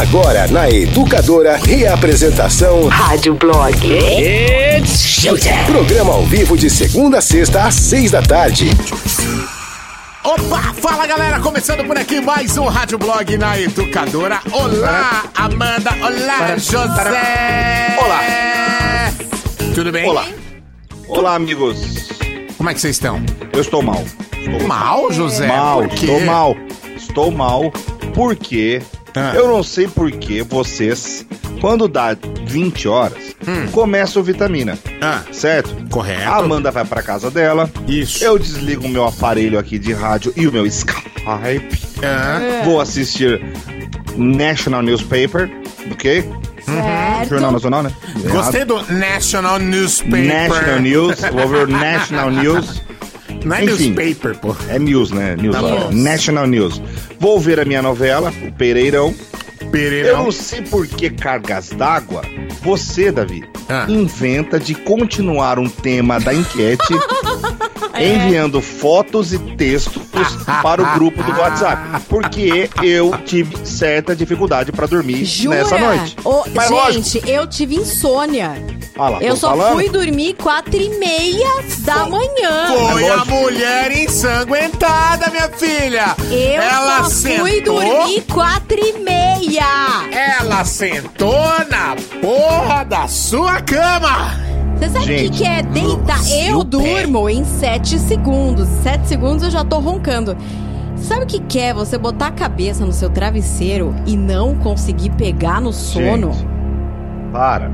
Agora na Educadora, reapresentação Rádio Blog. It's showtime. Programa ao vivo de segunda a sexta às seis da tarde. Opa, fala galera, começando por aqui mais um Rádio Blog na Educadora. Olá, Amanda. Olá, José. Olá. Tudo bem? Olá. Olá, amigos. Como é que vocês estão? Eu estou mal. Estou Mal, José? mal, Por quê? estou mal. Estou mal porque Ah. eu não sei por que vocês, quando dá 20 horas, começam o vitamina. Hum. Ah, Certo? correto. A Amanda vai pra casa dela. Isso. Eu desligo o meu aparelho aqui de rádio e o meu Skype. Ah, Vou assistir National Newspaper, ok? Jornal Nacional, né? Gostei do National Newspaper. National News. Vou ver o National News. Não é Enfim. newspaper, pô. É news, né? News. Tá. National News. Vou ver a minha novela, o Pereirão. Eu Pereirão. não sei por que cargas d'água você, Davi, Ah. inventa de continuar um tema da enquete enviando fotos e textos para o grupo do WhatsApp. Porque eu tive certa dificuldade para dormir Jura? nessa noite. Ô, Mas lógico. gente, eu tive insônia. Lá, eu só falando. fui dormir quatro e meia da manhã. Foi É a lógico. mulher ensanguentada, minha filha. Eu Ela só sentou. fui dormir quatro e meia. Ela sentou na porra da sua cama. Você sabe o que, que é deitar? Eu durmo em sete segundos. Sete segundos eu já tô roncando. Sabe o que que é você botar a cabeça no seu travesseiro e não conseguir pegar no sono? Gente, para.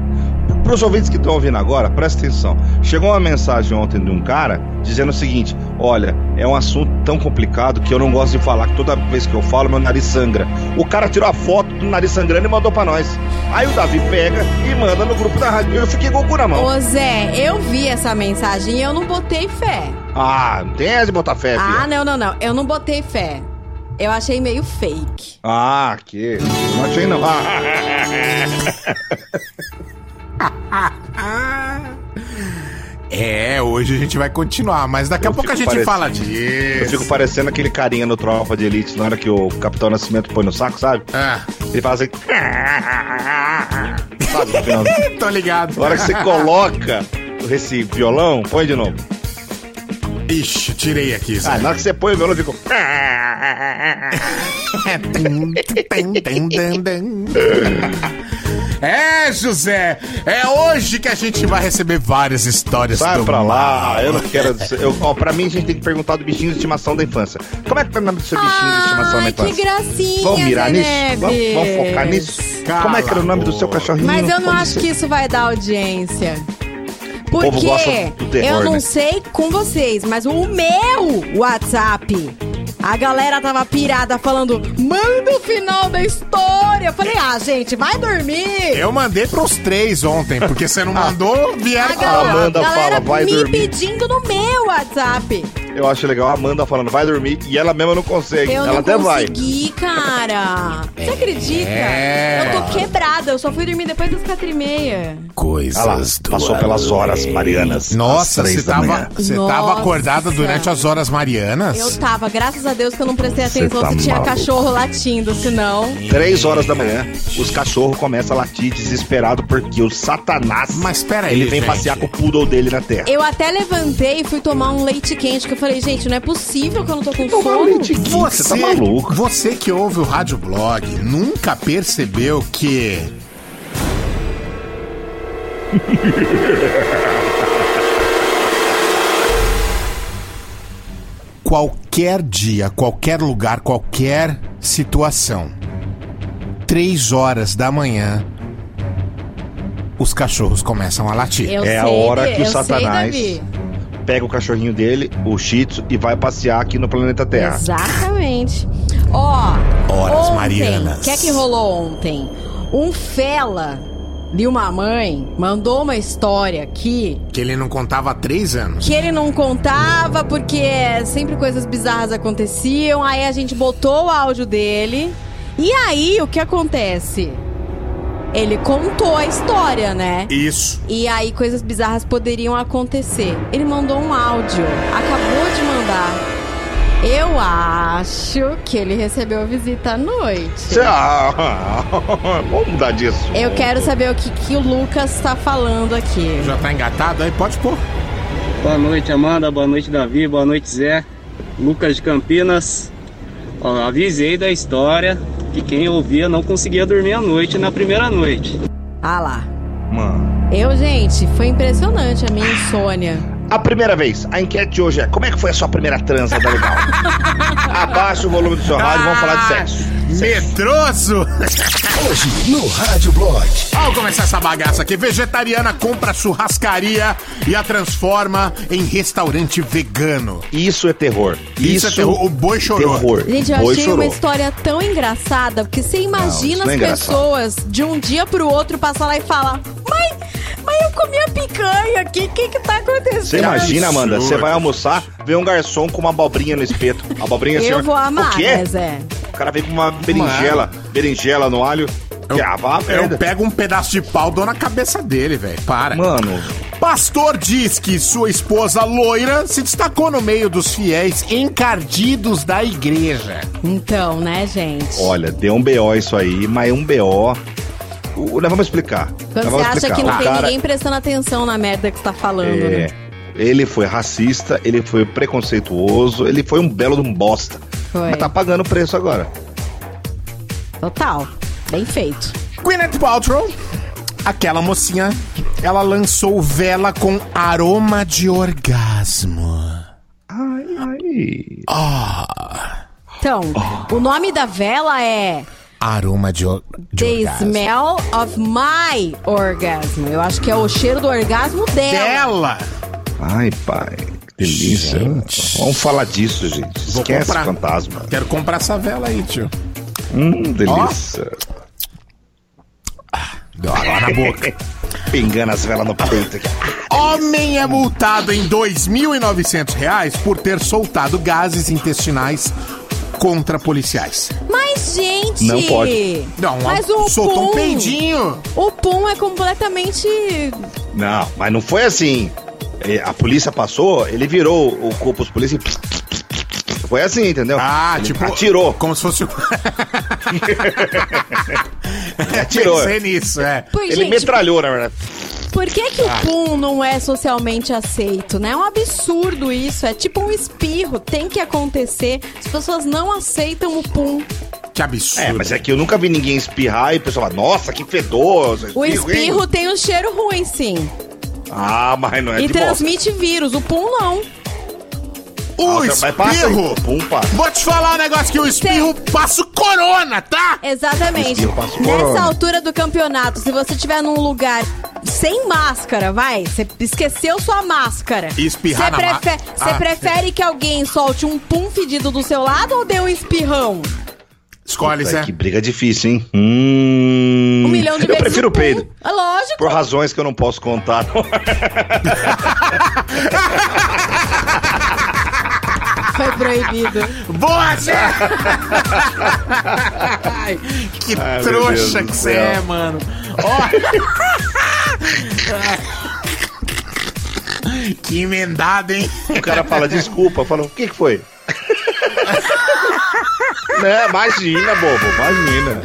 Para os ouvintes que estão ouvindo agora, presta atenção. Chegou uma mensagem ontem de um cara dizendo o seguinte: Olha, é um assunto tão complicado que eu não gosto de falar, que toda vez que eu falo, meu nariz sangra. O cara tirou a foto do nariz sangrando e mandou pra nós. Aí o Davi pega e manda no grupo da rádio. Eu fiquei com o cu na mão. Ô Zé, eu vi essa mensagem e eu não botei fé. Ah, não tem essa de botar fé, Ah, filha. não, não, não. Eu não botei fé. Eu achei meio fake. Ah, que. Não achei não. Ah, É, hoje a gente vai continuar, mas daqui a Eu pouco a gente parecendo- fala eu disso. fico parecendo aquele carinha no Tropa de Elite na hora que o Capitão Nascimento põe no saco, sabe? Ah, Ele faz assim. Sabe, no tô ligado. Na hora que você coloca esse violão, põe de novo. Ixi, tirei aqui. Ah, na hora que você põe o violão, fica. É, José, é hoje que a gente vai receber várias histórias Sai do pra lá, mal. eu não quero. Eu, ó, pra mim, a gente tem que perguntar do bichinho de estimação da infância. Como é que é o nome do seu bichinho de estimação da Ai, que infância? gracinha, Vamos mirar Zé nisso? Vamos, vamos focar nisso? Cala Como é que era o nome do seu cachorrinho? Mas eu não acho você- que isso vai dar audiência. Porque terror, eu não né? sei com vocês, mas o meu WhatsApp, a galera tava pirada falando, manda o final da história. Eu falei, ah, gente, vai dormir. Eu mandei pros três ontem, porque você não mandou, A vieram galera, falar. Amanda galera fala, vai me dormir. pedindo no meu WhatsApp. Eu acho legal a Amanda falando, vai dormir, e ela mesma não consegue. Eu ela não até vai. consegui, cara. Você acredita? É. Eu tô quebrada, eu só fui dormir depois das quatro e meia. Coisas Ah lá, passou pelas horas marianas. Nossa, você da tava, manhã. você tava acordada durante as horas marianas? Eu tava, graças a Deus que eu não prestei atenção tá se tinha maluco. cachorro latindo, senão. Três horas da manhã, os cachorros começam a latir desesperado porque o satanás Mas pera aí, ele vem gente. passear com o poodle dele na terra. Eu até levantei e fui tomar um leite quente, que eu falei, gente, não é possível que eu não tô com Tomar sono. leite quente, você tá maluco. você que ouve o Rádio Blog nunca percebeu que qualquer dia, qualquer lugar, qualquer situação, três horas da manhã, os cachorros começam a latir. Eu É a sei, hora que o Satanás Sei, Davi. Pega o cachorrinho dele, o Shih Tzu, e vai passear aqui no planeta Terra. Exatamente. Ó, Horas ontem, marianas. O que é que rolou ontem? Um fela de uma mãe mandou uma história aqui Que ele não contava há três anos. que ele não contava porque sempre coisas bizarras aconteciam. Aí a gente botou o áudio dele. E aí o que acontece? Ele contou a história, né? Isso. E aí coisas bizarras poderiam acontecer. Ele mandou um áudio. Acabou de mandar. Eu acho que ele recebeu visita à noite. Ah, vamos mudar disso. Eu quero saber o que, que o Lucas tá falando aqui. Já tá engatado aí? Pode pôr. Boa noite, Amanda. Boa noite, Davi. Boa noite, Zé. Lucas de Campinas. Ó, avisei da história que quem ouvia não conseguia dormir à noite na primeira noite. Ah lá. Mano. Eu, gente, foi impressionante a minha insônia. A primeira vez, a enquete de hoje é: como é que foi a sua primeira transa da legal? Abaixa o volume do seu rádio, vamos falar de sexo. Medroso! Hoje no Rádio Blog. Vamos começar essa bagaça aqui. Vegetariana compra churrascaria e a transforma em restaurante vegano. Isso é terror. Isso, é terror. O boi chorou. Terror. Gente, eu Boi achei chorou. uma história tão engraçada, porque você imagina isso não é as pessoas de um dia pro outro passar lá e falar: Mãe, mãe, eu comi a picanha aqui, o que que tá acontecendo? Você imagina, Amanda, você vai almoçar, vê um garçom com uma abobrinha no espeto. Abobrinha assim. Eu vou amar, O quê? né, Zé? O cara vem com uma berinjela, berinjela no alho. Que ah, vá a Eu pego um pedaço de pau, dou na cabeça dele, velho. Para. Mano, Pastor diz que sua esposa loira se destacou no meio dos fiéis encardidos da igreja. Então, né, gente? olha, deu um BO isso aí, mas um BO. O, nós vamos explicar. Quando Nós você acha explicar. que não O tem cara- ninguém prestando atenção na merda que você tá falando, É, né? ele foi racista, ele foi preconceituoso, ele foi um belo de um bosta. Foi. Mas tá pagando o preço agora. Total. Bem feito. Gwyneth Paltrow, aquela mocinha, ela lançou vela com aroma de orgasmo. Ai, ai. Então, o nome da vela é Aroma de, or de The orgasmo. Smell of My Orgasm. Eu acho que é o cheiro do orgasmo dela. Dela! Ai, pai. Que delícia. Gente. Vamos falar disso, gente. Vou Esquece comprar. fantasma. Quero comprar essa vela aí, tio. Hum, delícia. Deu água na boca. Pingando as velas no peito aqui. Homem é multado em 2.900 reais por ter soltado gases intestinais contra policiais. Mas, gente... Não pode. Não, Mas o soltou um pum- peidinho. O pum é completamente... Não, mas não foi assim. É, A polícia passou, ele virou o corpo dos polícias e... Foi assim, entendeu? Ah, Ele tipo. Atirou. Como se fosse. Atirou. Pensei nisso, é. Pô, Ele gente, metralhou, na verdade. Por que que Ah. o pum não é socialmente aceito, né? É um absurdo isso. É tipo um espirro. Tem que acontecer. As pessoas não aceitam o pum. Que absurdo. É, mas é que eu nunca vi ninguém espirrar e o pessoal fala, nossa, que fedor. O hein?" espirro tem um cheiro ruim, sim. Ah, mas não é e de bosta. transmite vírus. O pum não. O passa espirro. passa. Vou te falar um negócio que o espirro passa o corona, tá? Exatamente. Espirro passa o Nessa corona. altura do campeonato, se você estiver num lugar sem máscara, vai, você esqueceu sua máscara. E espirrar Você prefe- Você Ah, prefere que alguém solte um pum fedido do seu lado ou dê um espirrão? Escolhe, Zé. que briga difícil, hein? Hum... Um milhão de Eu vezes prefiro o peido. É lógico. Por razões que eu não posso contar. Foi proibido. Boa, Zé! Ai, que Ai, trouxa que você é, mano. Ó. que emendada, hein? o cara fala, desculpa. Fala, o que que foi? né? Imagina, bobo. Imagina.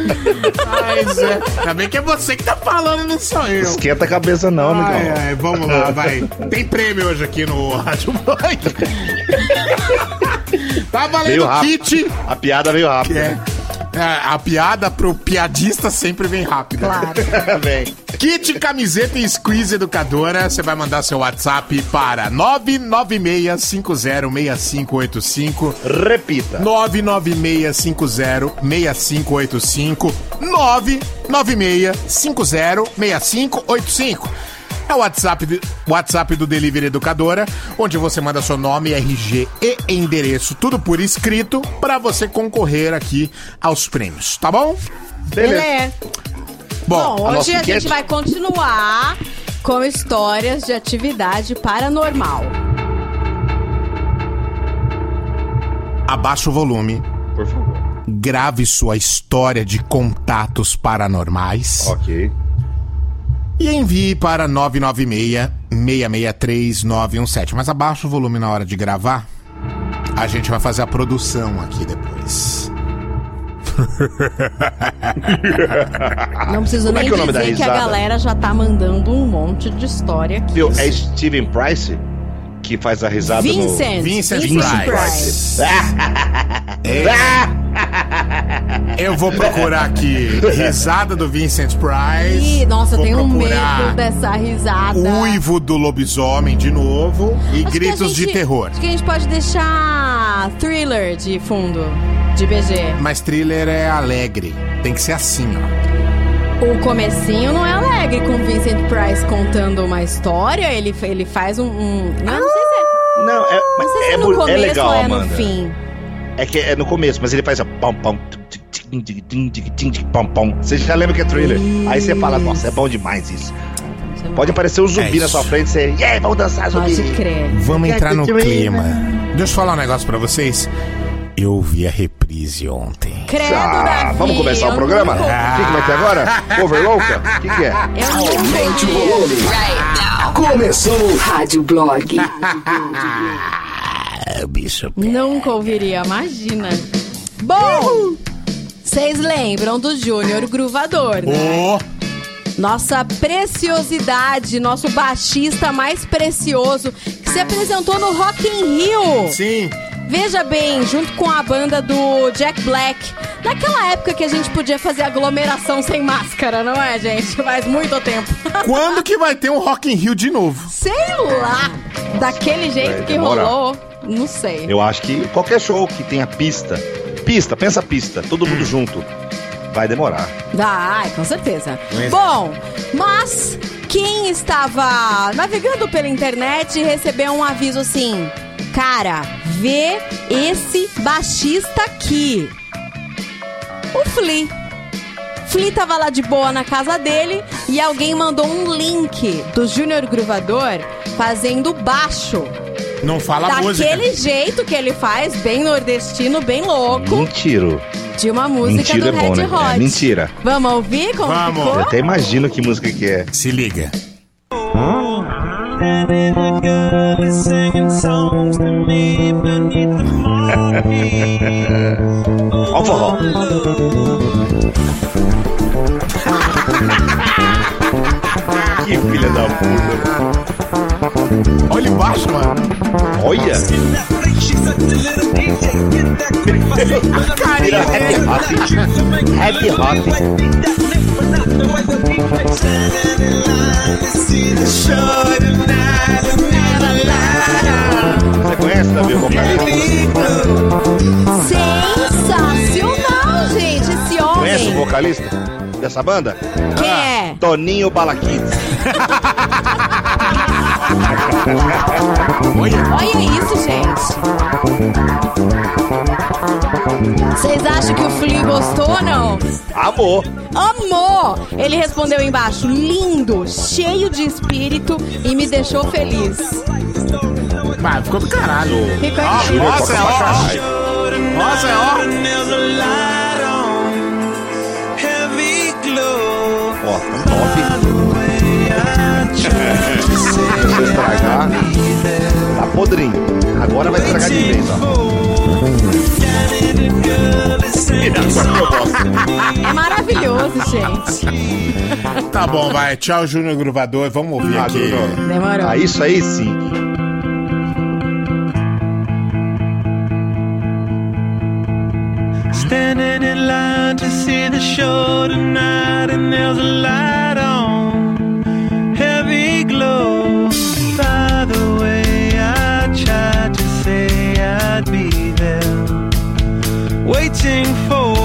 Ai, Zé. Ainda bem que é você que tá falando, não sou eu. Esquenta a cabeça não, amigão. ai, vamos lá, vai. Tem prêmio hoje aqui no Rádio Boy. tá valendo rápido. kit. A piada veio rápido. É, é, a piada pro piadista sempre vem rápida. Claro. Vem. Kit camiseta e squeeze educadora. Você vai mandar seu WhatsApp para 996506585. Repita. 996506585. 996506585. É o WhatsApp, do- WhatsApp do Delivery Educadora, onde você manda seu nome, RG e endereço, tudo por escrito, para você concorrer aqui aos prêmios, tá bom? Beleza. Beleza. Bom, Bom, a hoje a enquete- gente vai continuar com histórias de atividade paranormal. abaixa o volume, Por favor. grave sua história de contatos paranormais. Ok. E envie para 996-663-917. Mas abaixa o volume na hora de gravar. A gente vai fazer a produção aqui depois. Não preciso Como é nem que é da dizer que a galera já tá mandando um monte de história aqui. Viu? É Steven Price que faz a risada Vincent. Vincent Vincent Price. Price. Eu vou procurar aqui risada do Vincent Price. Ih, nossa, eu Vou tenho procurar medo dessa risada. Uivo do lobisomem de novo e Acho gritos gente- de terror. Acho que a gente pode deixar thriller de fundo, de BG. Mas thriller é alegre. Tem que ser assim, ó. O comecinho não é alegre com Vincent Price contando uma história, ele, ele faz um... um... Não, ah! não sei se é... Não, é, mas não é, é, começo, é, legal, ou é Amanda. no fim. É que é no começo, mas ele faz a pam. Você já lembra que é thriller? Isso. Aí você fala, nossa, é bom demais isso. Pode aparecer um zumbi é na sua frente, você, e yeah, vamos dançar zumbi. Pode crer. Vamos entrar no clima. Deixa eu falar um negócio para vocês. Eu vi a reprise ontem. Credo, Ah, Davi, vamos começar o programa? O nunca- que, que vai ter agora? Cover louca? O que, que é? Aumente o volume. Começou. Rádio Blog. Ah, bicho. Nunca ouviria, imagina. Bom, vocês lembram do Júnior Gruvador, né? Ô, Nossa preciosidade, nosso baixista mais precioso, que se apresentou no Rock in Rio. sim. Veja bem, junto com a banda do Jack Black. Naquela época que a gente podia fazer aglomeração sem máscara, não é, gente? Faz muito tempo. Quando que vai ter um Rock in Rio de novo? Sei lá, daquele jeito que rolou, não sei. Eu acho que qualquer show que tenha pista, pista, pensa pista, todo Hum. mundo junto, vai demorar. Vai, com certeza. Pois é. Bom, mas quem estava navegando pela internet recebeu um aviso assim: Cara, vê esse baixista aqui. O Flea. Flea tava lá de boa na casa dele e alguém mandou um link do Júnior Gruvador fazendo baixo. Não fala a música. Daquele jeito que ele faz, bem nordestino, bem louco, Mentira. de uma música Mentira do é bom, Red né? Hot. É mentira. Vamos ouvir como Vamos. ficou? Eu até imagino que música que é. Se liga. And it is singing songs to me beneath the marquee. oh, que filha da puta. Olha embaixo, mano. Olha. Vira happy hop. Happy hop. Você conhece, Davi, o vocalista? Sensacional, gente, esse Conhece o homem. vocalista dessa banda? Quem é? Toninho Balaquides. Olha isso, gente. Vocês acham que o Flea gostou ou não? Amor. Amor! Ele respondeu embaixo, lindo, cheio de espírito e me deixou feliz. Vai, ficou do caralho. Ficou incrível. Nossa, Toca ó. Nossa, ó. Ó, Se você estragar, tá podrinho. Agora vai estragar de vez, ó. É maravilhoso, gente. Tá bom, vai. Tchau, Júnior Gruvador. Vamos ouvir Ah, aqui. Demorou. Ah, isso aí sim. Standing in line to see the show tonight, and there's a light By the way, I tried to say I'd be there, waiting for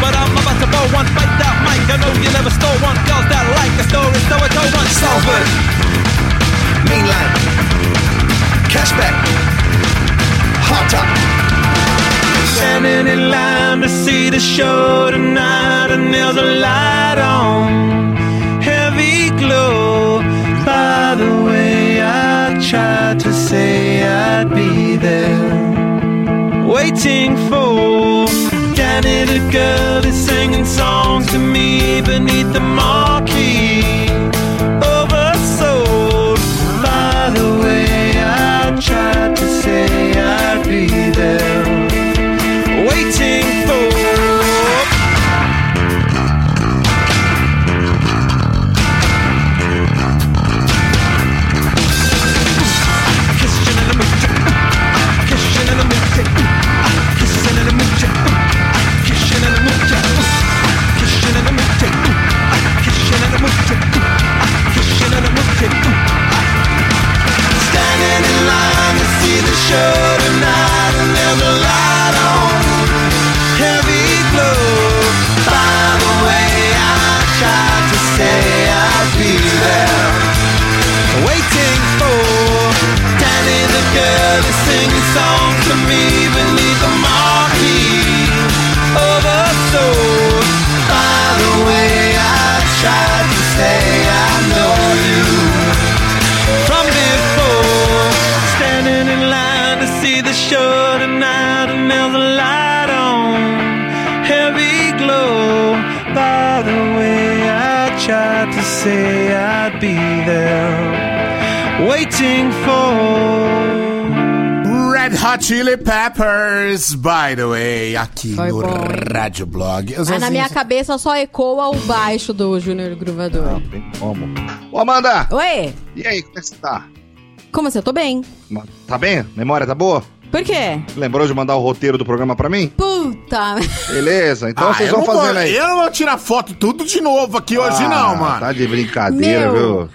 But I'm about to blow one, Fight that mic. I know you never stole one. Girls that like the story, so I told one. Salford, mainline, cashback, hot top. Standing in line to see the show tonight, and there's a light on, heavy glow. By the way, I tried to say I'd be there, waiting for. Danny the girl is singing songs to me beneath the waiting for. Red Hot Chili Peppers, by the way, aqui Foi no bom? Rádio Blog. Eu Mas só na assim, minha cabeça só ecoa o baixo do Júnior Gruvador. Tem como. Ô, Amanda! Oi, E aí, como é que você tá? como assim? Eu tô bem. Tá bem? Memória tá boa? Por quê? Lembrou de mandar o roteiro do programa pra mim? Puta. Beleza, então ah, vocês vão não vou- fazendo aí. Eu não vou tirar foto tudo de novo aqui hoje, Ah, não, mano. Tá de brincadeira, Meu. viu?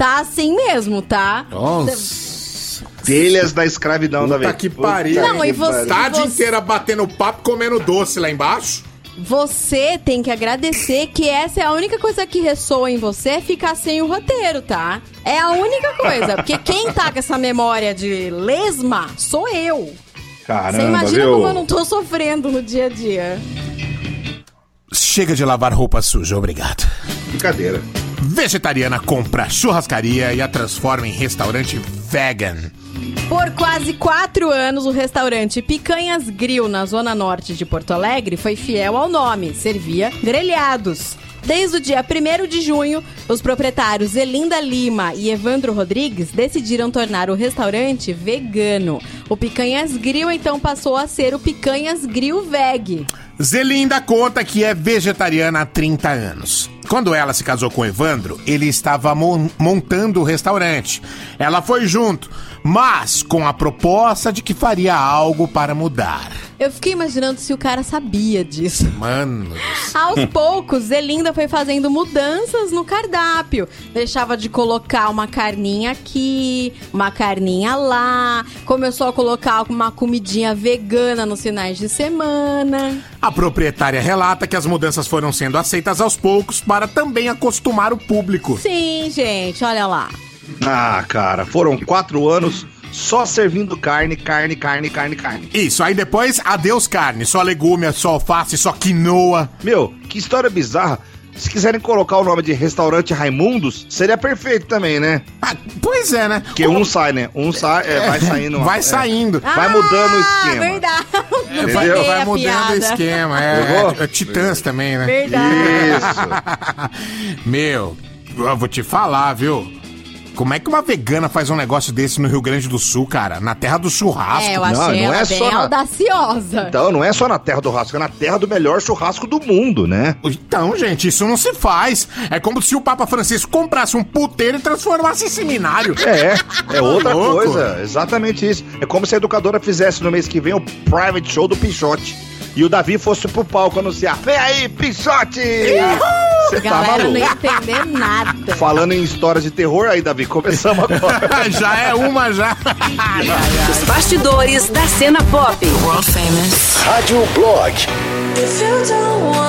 Tá assim mesmo, tá? Nossa. Telhas da escravidão da Puta vez. que pariu. Não, e você- Tarde você- inteira batendo papo, comendo doce lá embaixo. Você tem que agradecer que essa é a única coisa que ressoa em você é ficar sem o roteiro, tá? É a única coisa. Porque quem tá com essa memória de lesma sou eu. Caramba, Você imagina viu? como eu não tô sofrendo no dia a dia. Chega de lavar roupa suja, obrigado. Brincadeira. Vegetariana compra churrascaria e a transforma em restaurante vegan. Por quase quatro anos, o restaurante Picanhas Grill, na zona norte de Porto Alegre, foi fiel ao nome, servia grelhados. Desde o dia 1 de junho, os proprietários Elinda Lima e Evandro Rodrigues decidiram tornar o restaurante vegano. O Picanhas Grill então passou a ser o Picanhas Grill Veg. Zelinda conta que é vegetariana há 30 anos. Quando ela se casou com Evandro, ele estava mon- montando o restaurante. Ela foi junto, mas com a proposta de que faria algo para mudar. Eu fiquei imaginando se o cara sabia disso. Mano, Aos poucos, Zelinda foi fazendo mudanças no cardápio. Deixava de colocar uma carninha aqui, uma carninha lá. Começou a colocar uma comidinha vegana nos finais de semana. a proprietária relata que as mudanças foram sendo aceitas aos poucos para também acostumar o público. Sim, gente, olha lá. Ah, cara, foram quatro anos só servindo carne, carne, carne, carne, carne. Isso, aí depois, adeus carne, só legume, só alface, só quinoa. Meu, que história bizarra. Se quiserem colocar o nome de restaurante Raimundos, seria perfeito também, né? Ah, pois é, né? Porque um sai, né? Um sai, é, vai saindo. Vai é. saindo. Vai mudando o Ah, esquema. verdade. Não Vai, vai mudando o esquema. É, é, é Titãs também, né? Verdade. Isso. Meu, eu vou te falar, viu? Como é que uma vegana faz um negócio desse no Rio Grande do Sul, cara? Na terra do churrasco. É, eu Não, achei não ela é bem só na- audaciosa. Então, não é só na terra do churrasco, é na terra do melhor churrasco do mundo, né? Então, gente, isso não se faz. É como se o Papa Francisco comprasse um puteiro e transformasse em seminário. É, é outra Louco. coisa. Exatamente isso. É como se a educadora fizesse no mês que vem o private show do Pichote. E o Davi fosse pro palco anunciar: Vem aí, Pichote! A Você tá galera não maluco? ia entender nada. Falando em histórias de terror, aí, Davi, começamos agora. já é uma, já. Os bastidores da cena pop. World famous. Rádio Blog. If you don't wanna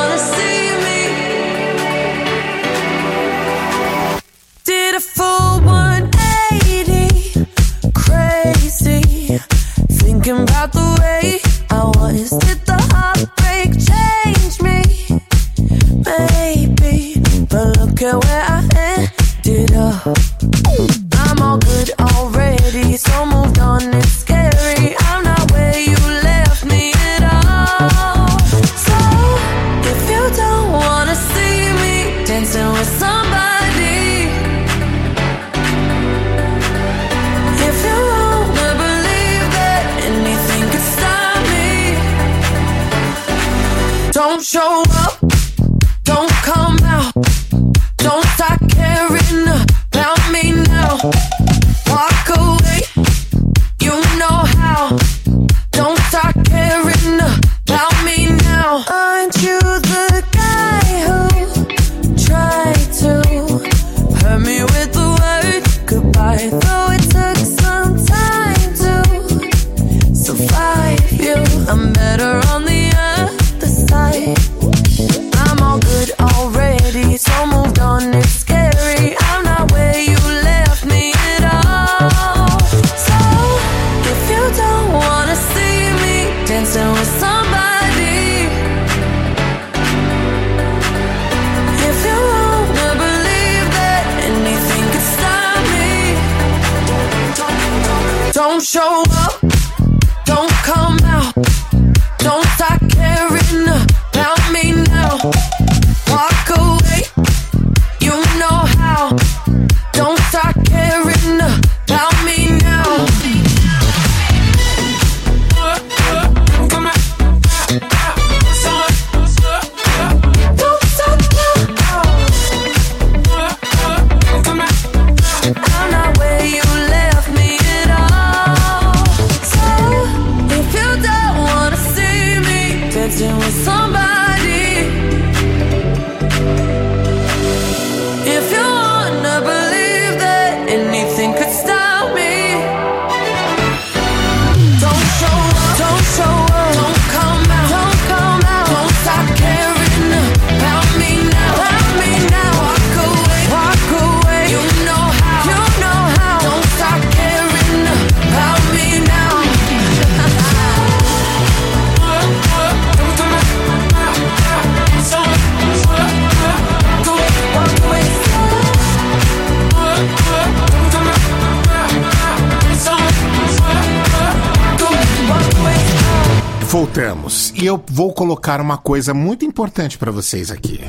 Voltamos. E eu vou colocar uma coisa muito importante pra vocês aqui.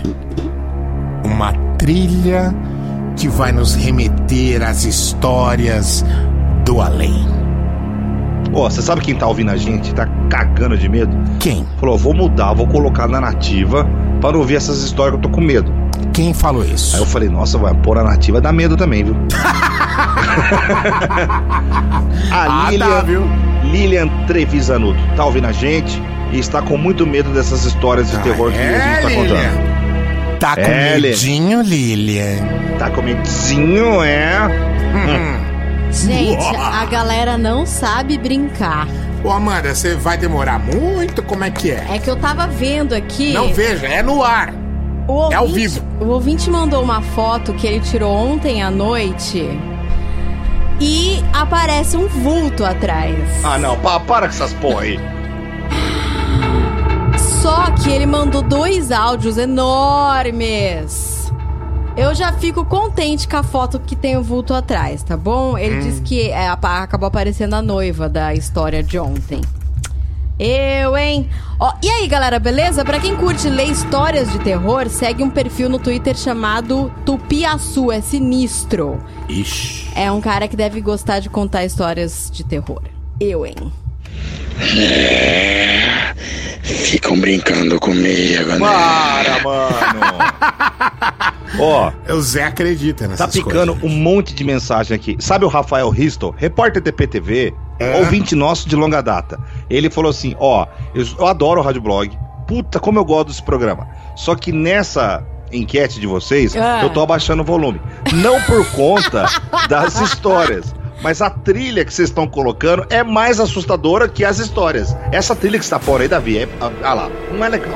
Uma trilha que vai nos remeter às histórias do além. Ó, você sabe quem tá ouvindo a gente? Tá cagando de medo? Quem? Falou, vou mudar, vou colocar na nativa para ouvir essas histórias que eu tô com medo. Quem falou isso? Aí eu falei, nossa, vai pôr a nativa dá medo também, viu? a Ah, Lilian, tá, viu? Lilian Trevisanuto tá ouvindo a gente e está com muito medo dessas histórias de terror que a gente tá contando. Lilian? Tá com É, Lilian. medinho, Lilian? Tá com medinho, é? Gente, a galera não sabe brincar. Ô, Amanda, você vai demorar muito? Como é que é? É que eu tava vendo aqui. Não veja, é no ar. o é ao ouvinte- vivo. O ouvinte mandou uma foto que ele tirou ontem à noite. E aparece um vulto atrás. Ah, não, pa- para com essas porra aí. Só que ele mandou dois áudios enormes. Eu já fico contente com a foto que tem o vulto atrás, tá bom? Ele disse que é, acabou aparecendo a noiva da história de ontem. Eu, hein? Ó, e aí, galera, beleza? Pra quem curte ler histórias de terror, segue um perfil no Twitter chamado Tupiaçu, é sinistro. Ixi. É um cara que deve gostar de contar histórias de terror. Eu, hein? Ficam brincando comigo, né? Para, mano. Ó, O Zé acredita tá nessas picando coisas. um monte de mensagem aqui. Sabe o Rafael Risto, repórter TPTV, É. ouvinte nosso de longa data. Ele falou assim: ó, eu, eu adoro o Rádio Blog. Puta, como eu gosto desse programa. Só que nessa enquete de vocês, Ah. eu tô abaixando o volume. Não por conta das histórias. Mas a trilha que vocês estão colocando é mais assustadora que as histórias. Essa trilha que você tá pondo aí, Davi, é, ah lá, não é legal.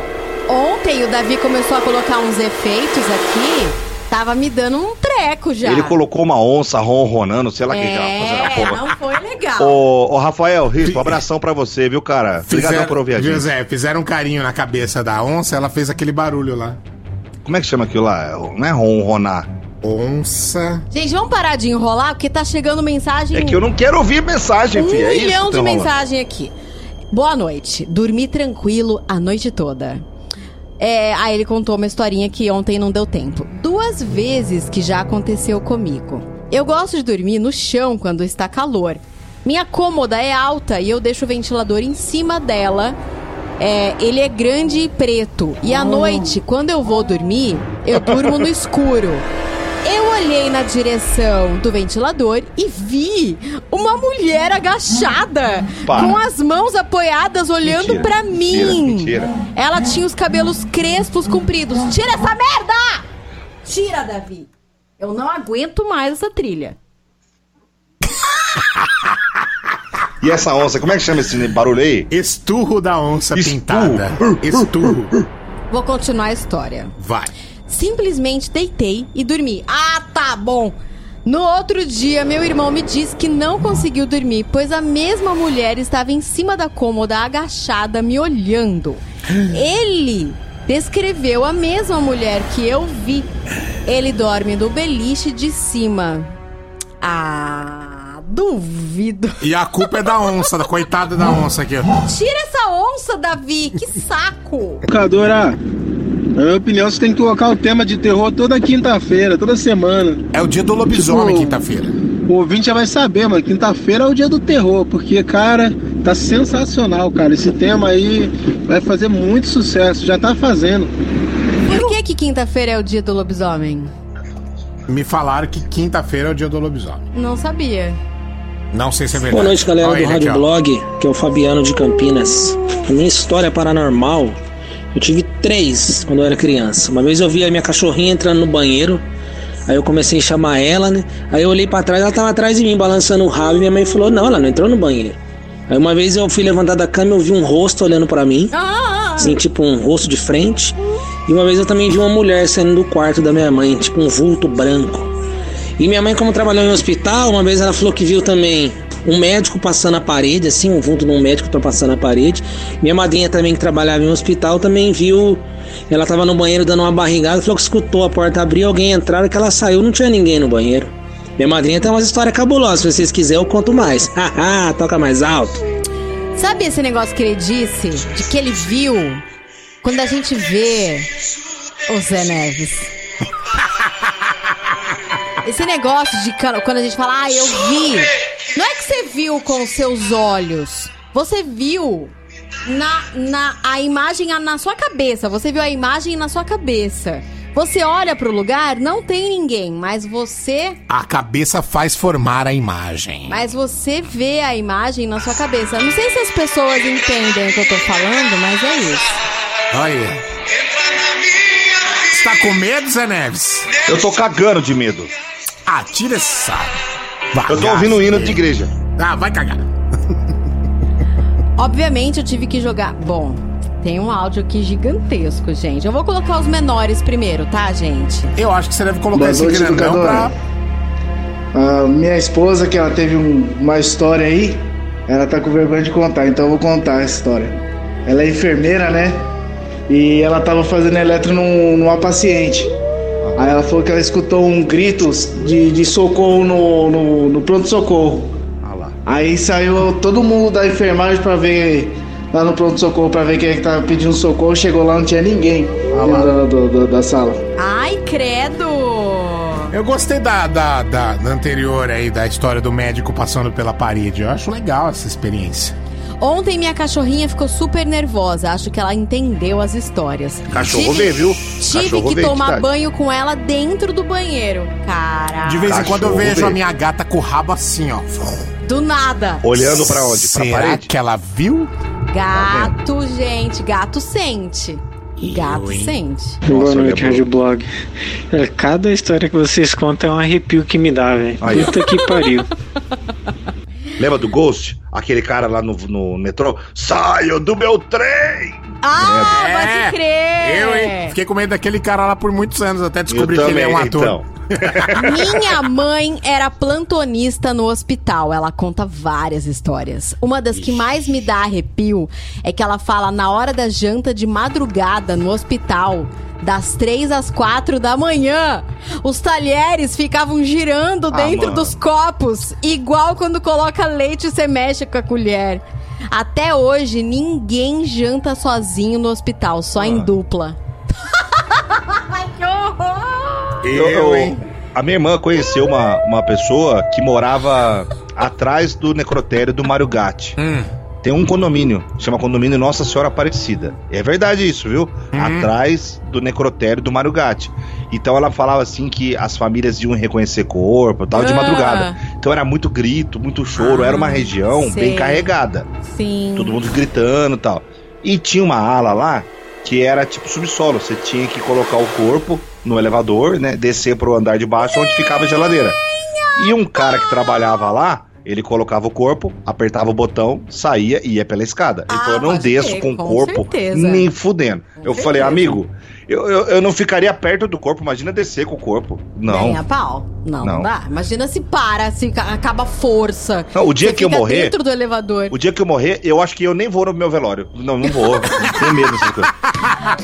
Ontem o Davi começou a colocar uns efeitos aqui, tava me dando um treco já. Ele colocou uma onça ronronando, sei lá o que que ela fazendo É, não foi legal. Ô, ô, Rafael, Risco, um abração pra você, viu, cara? Obrigado por ouvir a gente. José, fizeram um carinho na cabeça da onça, ela fez aquele barulho lá. Como é que chama aquilo lá? Não é ronronar. Onça. Gente, vamos parar de enrolar, porque tá chegando mensagem... É que eu não quero ouvir mensagem, Um filho. É isso milhão de tá mensagem aqui. Boa noite. Dormi tranquilo a noite toda. É, aí ele contou uma historinha que ontem não deu tempo. Duas vezes que já aconteceu comigo. Eu gosto de dormir no chão quando está calor. Minha cômoda é alta e eu deixo o ventilador em cima dela. É, ele é grande e preto. E à noite, quando eu vou dormir, eu durmo no escuro. Olhei na direção do ventilador e vi uma mulher agachada, Para. com as mãos apoiadas, olhando Mentira, pra mentira, mim. mentira. Ela tinha os cabelos crespos compridos. Tira essa merda! Tira, Davi. Eu não aguento mais essa trilha. E essa onça, como é que chama esse barulho aí? Esturro da onça Esturro. pintada. Esturro. Vou continuar a história. Vai. Simplesmente deitei e dormi. Ah, tá bom. No outro dia, meu irmão me disse que não conseguiu dormir, pois a mesma mulher estava em cima da cômoda, agachada, me olhando. Ele descreveu a mesma mulher que eu vi. Ele dorme no beliche de cima. Ah, duvido. E a culpa é da onça, da coitada da onça aqui, ó. Tira essa onça, Davi, que saco. Locadora, na minha opinião, você tem que colocar o tema de terror toda quinta-feira, toda semana. É o dia do lobisomem, Tipo, quinta-feira. O ouvinte já vai saber, mano. Quinta-feira é o dia do terror, porque, cara, tá sensacional, cara. Esse tema aí vai fazer muito sucesso, já tá fazendo. Por que que quinta-feira é o dia do lobisomem? Me falaram que quinta-feira é o dia do lobisomem. Não sabia. Não sei se é verdade. Boa noite, galera Olha do Rádio aqui. Blog, que é o Fabiano de Campinas. A minha história paranormal, eu tive três quando eu era criança. Uma vez eu vi a minha cachorrinha entrando no banheiro, aí eu comecei a chamar ela, né? Aí eu olhei pra trás, ela tava atrás de mim, balançando o rabo, e minha mãe falou: Não, ela não entrou no banheiro. Aí uma vez eu fui levantar da cama e eu vi um rosto olhando pra mim, assim, tipo um rosto de frente. E uma vez eu também vi uma mulher saindo do quarto da minha mãe, tipo um vulto branco. E minha mãe, como trabalhou em hospital, uma vez ela falou que viu também um médico passando a parede, assim, um vulto de um médico tá passando a parede. Minha madrinha também, que trabalhava em hospital, também viu. Ela tava no banheiro dando uma barrigada, falou que escutou a porta abrir, alguém entrar, que ela saiu, não tinha ninguém no banheiro. Minha madrinha tem umas histórias cabulosas, se vocês quiserem eu conto mais. Haha, toca mais alto. Sabe esse negócio que ele disse? De que ele viu? Quando a gente vê o Zé Neves. Esse negócio de quando a gente fala, ah, eu vi. Não é que você viu com os seus olhos. Você viu na, na a imagem na sua cabeça. Você viu a imagem na sua cabeça. Você olha pro lugar, não tem ninguém, mas você A cabeça faz formar a imagem. mas você vê a imagem na sua cabeça. Não sei se as pessoas entendem o que eu tô falando, mas é isso. Olha. Está com medo, Zé Neves? Eu tô cagando de medo. Ah, tira essa. Eu tô ouvindo o hino de igreja. Ah, vai cagar. Obviamente eu tive que jogar. Bom, tem um áudio aqui gigantesco, gente. Eu vou colocar os menores primeiro, tá, gente? Eu acho que você deve colocar Boa esse noite, grandão educadora. pra. A minha esposa, que ela teve um- uma história aí, ela tá com vergonha de contar, então eu vou contar essa história. Ela é enfermeira, né? E ela tava fazendo eletro num- numa paciente. Aí ela falou que ela escutou um grito de, de socorro no, no, no pronto-socorro. Aí saiu todo mundo da enfermagem pra ver lá no pronto-socorro pra ver quem é que tava pedindo socorro. Chegou lá, não tinha ninguém da, do- do- da sala. Ai, credo! Eu gostei da, da, da, da anterior aí, da história do médico passando pela parede. Eu acho legal essa experiência. Ontem minha cachorrinha ficou super nervosa. Acho que ela entendeu as histórias. Cachorro vê, viu? Tive Cachorro que vê, tomar tadinho. banho com ela dentro do banheiro. Caraca. De vez em quando eu vejo vê. a minha gata com o rabo assim, ó. Do nada. Olhando pra onde? Pra Será parede? que ela viu? Gato, gente. Gato sente. Gato sente. Boa noite, Rádio Blog. É, cada história que vocês contam é um arrepio que me dá, velho. Puta que pariu. Lembra do Ghost? Aquele cara lá no, no metrô? Saio do meu trem! Ah, É, pode crer! Eu, hein? Fiquei com medo daquele cara lá por muitos anos, até descobri Eu que ele é um ator. então. Minha mãe era plantonista no hospital. Ela conta várias histórias. Uma das que mais me dá arrepio é que ela fala na hora da janta de madrugada no hospital. Das três às quatro da manhã, os talheres ficavam girando dentro mano. dos copos, igual quando coloca leite e você mexe com a colher. Até hoje, ninguém janta sozinho no hospital, só em dupla. que horror! Eu- eu- a minha irmã conheceu uma, uma pessoa que morava atrás do necrotério do Mário Gatti. Tem um condomínio, chama condomínio Nossa Senhora Aparecida. É verdade isso, viu? Atrás do necrotério do Mário Gatti. Então ela falava assim que as famílias iam reconhecer corpo e tal de Ah. madrugada. Então era muito grito, muito choro, era uma região sei. bem carregada. Sim. Todo mundo gritando e tal. E tinha uma ala lá que era tipo subsolo. Você tinha que colocar o corpo no elevador, né? Descer pro andar de baixo onde ficava a geladeira. E um cara que trabalhava lá, ele colocava o corpo, apertava o botão, saía e ia pela escada. Ele falou: não Ah, pode desço crer, com o com corpo certeza. nem fudendo. eu falei, amigo, eu, eu, eu não ficaria perto do corpo, imagina descer com o corpo. Não. Nem a pau. Não, não, dá. Imagina se para, se ca- acaba a força. Não, o dia que eu morrer- dentro do elevador. O dia que eu morrer, eu acho que eu nem vou no meu velório. Não, não vou. Tenho medo dessas coisas.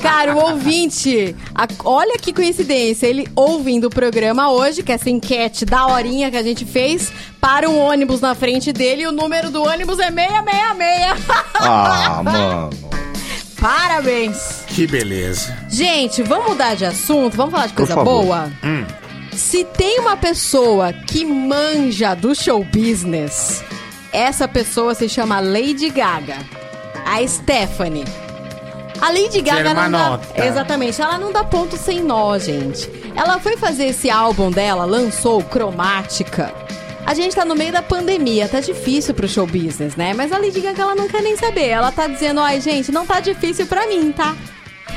Cara, o ouvinte, a- olha que coincidência, ele ouvindo o programa hoje, que é essa enquete da horinha que a gente fez, para um ônibus na frente dele e o número do ônibus é 666. Ah, mano. Parabéns. Que beleza. Gente, vamos mudar de assunto, vamos falar de coisa boa? Hum. Se tem uma pessoa que manja do show business, essa pessoa se chama Lady Gaga. A Stephanie. A Lady Gaga não dá. Exatamente, ela não dá ponto sem nó, gente. Ela foi fazer esse álbum dela, lançou Cromática. A gente tá no meio da pandemia, tá difícil pro show business, né? Mas a Lady Gaga ela não quer nem saber. Ela tá dizendo, ai, gente, não tá difícil pra mim, tá?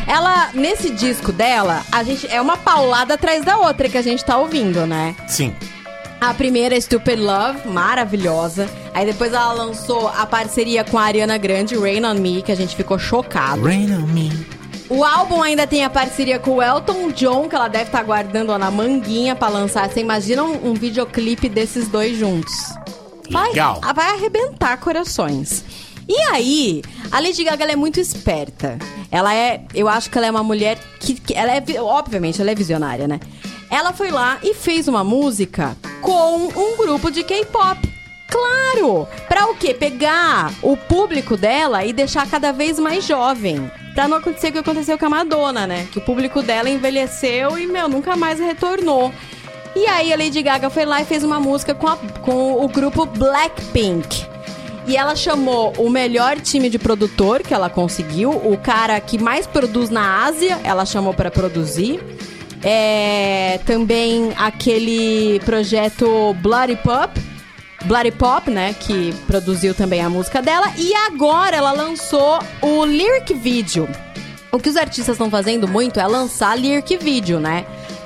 Ela, nesse disco dela, a gente é uma paulada atrás da outra que a gente tá ouvindo, né? Sim. A primeira é Stupid Love, maravilhosa. Aí depois ela lançou a parceria com a Ariana Grande, Rain on Me, que a gente ficou chocado. Rain on me. O álbum ainda tem a parceria com o Elton John, que ela deve estar guardando ó, na manguinha pra lançar. Você imagina um, um videoclipe desses dois juntos? Vai, Legal. vai arrebentar corações. E aí, a Lady Gaga ela é muito esperta. Ela é, eu acho que ela é uma mulher que, que ela é, vi- obviamente, ela é visionária, né? Ela foi lá e fez uma música com um grupo de K-pop. Claro! Pra o quê? Pegar o público dela e deixar cada vez mais jovem. Pra não acontecer o que aconteceu com a Madonna, né? Que o público dela envelheceu e, meu, nunca mais retornou. E aí a Lady Gaga foi lá e fez uma música com, a- com o grupo Blackpink. E ela chamou o melhor time de produtor que ela conseguiu, o cara que mais produz na Ásia, ela chamou pra produzir. É, também aquele projeto Bloody Pop, Bloody Pop, né, que produziu também a música dela. E agora ela lançou o lyric video. O que os artistas estão fazendo muito é lançar lyric video, né?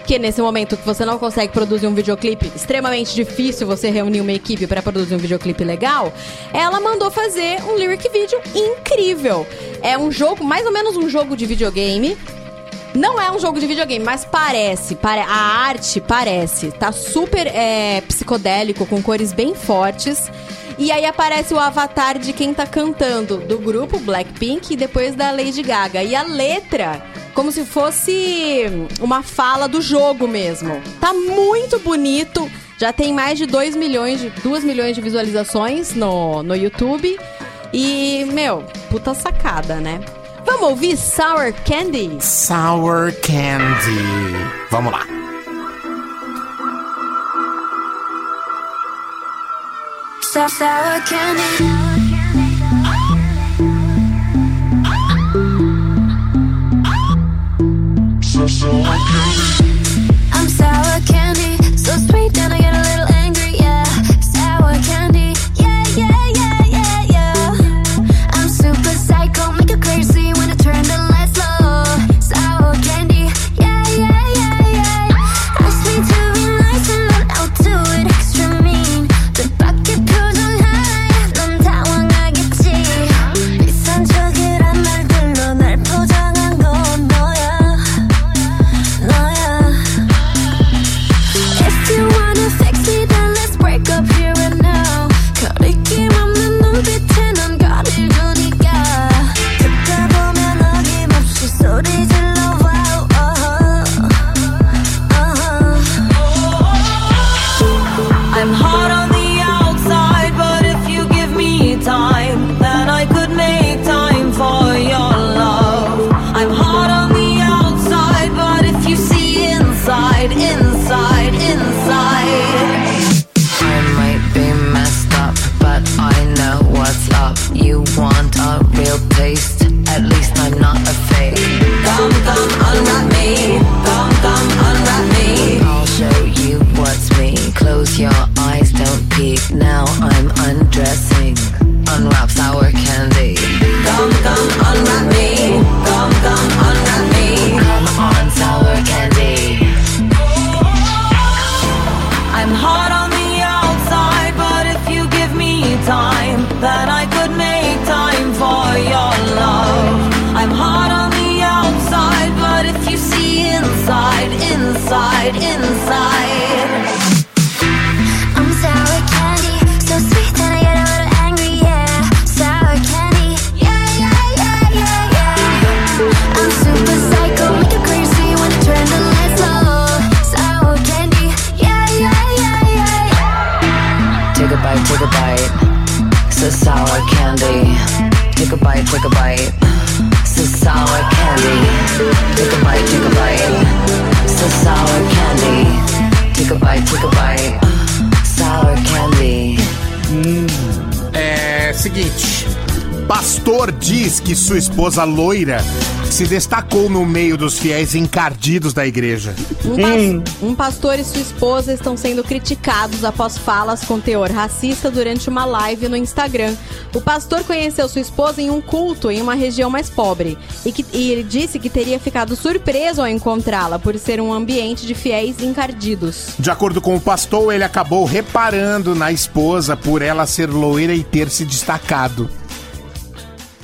Que nesse momento que você não consegue produzir um videoclipe, extremamente difícil você reunir uma equipe para produzir um videoclipe legal, ela mandou fazer um lyric video incrível. É um jogo, mais ou menos um jogo de videogame, não é um jogo de videogame, mas parece. pare- a arte parece. Tá super é, psicodélico, com cores bem fortes. E aí aparece o avatar de quem tá cantando, do grupo Blackpink e depois da Lady Gaga. E a letra, como se fosse uma fala do jogo mesmo. Tá muito bonito. Já tem mais de 2 milhões de, 2 milhões de visualizações no, no YouTube. E, meu, puta sacada, né? Vamos ouvir Sour Candy? Sour Candy. Vamos lá. Sour, sour candy. I'm loira se destacou no meio dos fiéis encardidos da igreja. Um, pas- um pastor e sua esposa estão sendo criticados após falas com teor racista durante uma live no Instagram. O pastor conheceu sua esposa em um culto em uma região mais pobre e, que, e ele disse que teria ficado surpreso ao encontrá-la por ser um ambiente de fiéis encardidos. De acordo com o pastor, ele acabou reparando na esposa por ela ser loira e ter se destacado.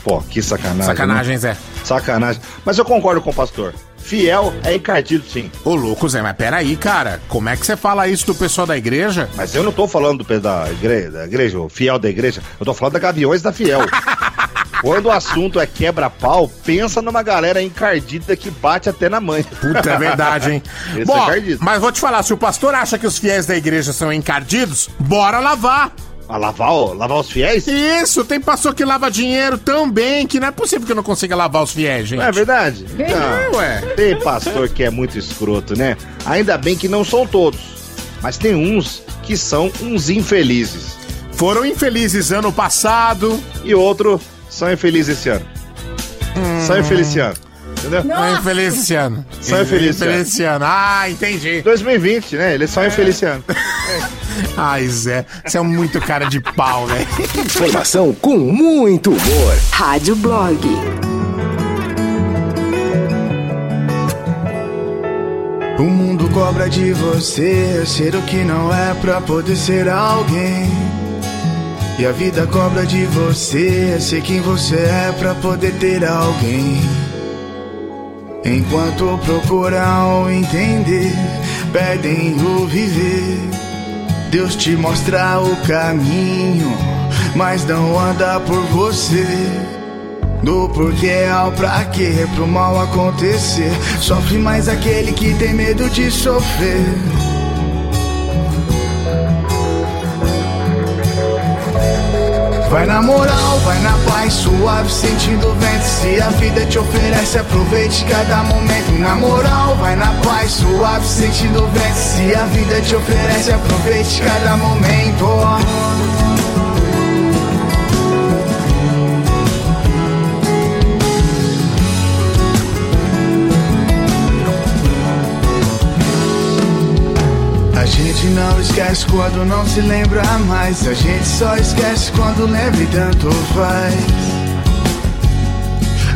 Pô, que sacanagem. Sacanagem, né? Zé. Sacanagem. Mas eu concordo com o pastor. Fiel é encardido, sim. Ô, louco, Zé, mas peraí, cara. Como é que você fala isso do pessoal da igreja? Mas eu não tô falando do da igreja, da igreja, o fiel da igreja. Eu tô falando da Gaviões da Fiel. Quando o assunto é quebra-pau, pensa numa galera encardida que bate até na mãe. Puta, é verdade, hein? É Bom, encardido. mas vou te falar, se o pastor acha que os fiéis da igreja são encardidos, bora lavar. A lavar, ó, lavar os fiéis? Isso, tem pastor que lava dinheiro também, que não é possível que eu não consiga lavar os fiéis, gente. Não é verdade? É, Não. ué. Tem pastor que é muito escroto, né? Ainda bem que não são todos. Mas tem uns que são uns infelizes. Foram infelizes ano passado. E outro são infelizes esse ano. São infelizes esse ano. Entendeu? São infelizes esse ano. Esse ano. Infelizes esse ano. Ah, entendi. 2020, né? Eles são infelizes esse ano. Ai, Zé, você é muito cara de pau, né? Informação com muito humor. Rádio Blog. O mundo cobra de você ser o que não é pra poder ser alguém. E a vida cobra de você ser quem você é pra poder ter alguém. Enquanto procuram entender, pedem o viver. Deus te mostra o caminho, mas não anda por você. Do porquê ao pra quê, pro mal acontecer. Sofre mais aquele que tem medo de sofrer. Vai na moral, vai na paz, suave, sentindo o vento. Se a vida te oferece, aproveite cada momento. Na moral, vai na paz, suave, sentindo o vento. Se a vida te oferece, aproveite cada momento. A gente não esquece quando não se lembra mais. A gente só esquece quando lembra e tanto faz.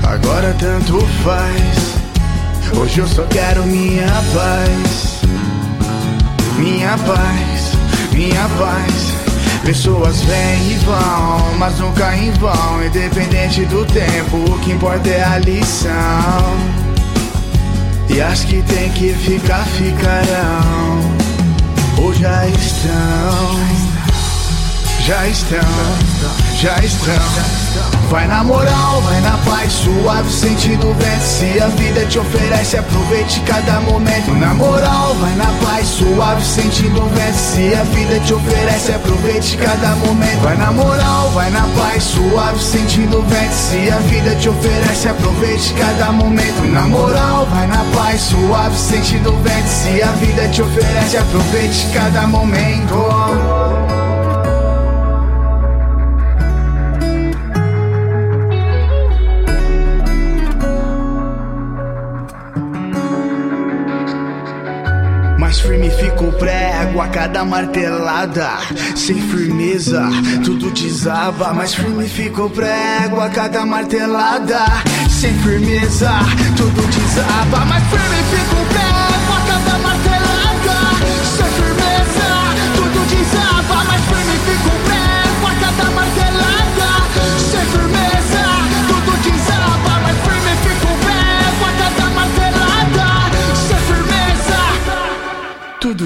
Agora tanto faz. Hoje eu só quero minha paz. Minha paz, minha paz. Pessoas vêm e vão, mas nunca em vão. Independente do tempo, o que importa é a lição. E as que tem que ficar, ficarão. Ou já estão, já estão, já estão. Vai na moral, vai na paz, suave, sentindo vento. Se a vida te oferece, aproveite cada momento. Na moral, vai na paz, suave, sentindo vento. Se a vida te oferece, aproveite cada momento. Vai na moral, vai na paz, suave, sentindo vento. Se a vida te oferece, aproveite cada momento. Na moral, vai na paz, suave, sentindo vento. Se a vida te oferece, aproveite cada momento. O prego a cada martelada. Sem firmeza, tudo desaba. Mais firme fica o prego a cada martelada. Sem firmeza, tudo desaba. Mais firme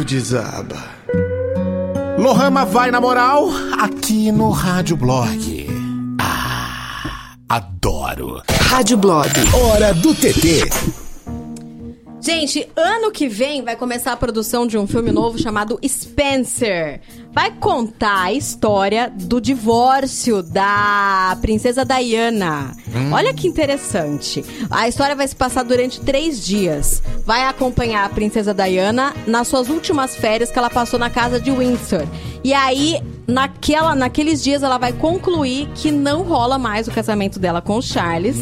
desaba. Lohama vai na moral aqui no Rádio Blog. Ah, adoro. Rádio Blog. Hora do TT. Gente, ano que vem vai começar a produção de um filme novo chamado Spencer. Vai contar a história do divórcio da princesa Diana. Olha que interessante. A história vai se passar durante três dias. Vai acompanhar a princesa Diana nas suas últimas férias que ela passou na casa de Windsor. E aí, naquela, naqueles dias, ela vai concluir que não rola mais o casamento dela com o Charles,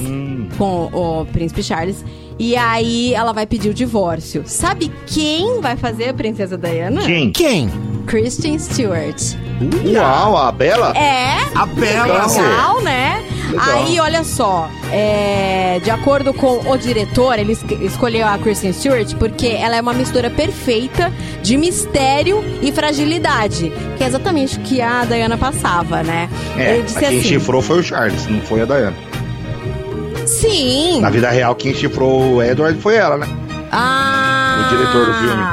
com o príncipe Charles. E aí ela vai pedir o divórcio. Sabe quem vai fazer a princesa Diana? Quem? Quem? Kristen Stewart. Uau, a Bela? É. A Bela. Legal, né? Legal. Aí, olha só. é, de acordo com o diretor, ele es- escolheu a Kristen Stewart porque ela é uma mistura perfeita de mistério e fragilidade. Que é exatamente o que a Diana passava, né? É, ele disse quem assim. chifrou foi o Charles, não foi a Diana. Sim. Na vida real, quem chifrou o Edward foi ela, né? Ah. O diretor do filme.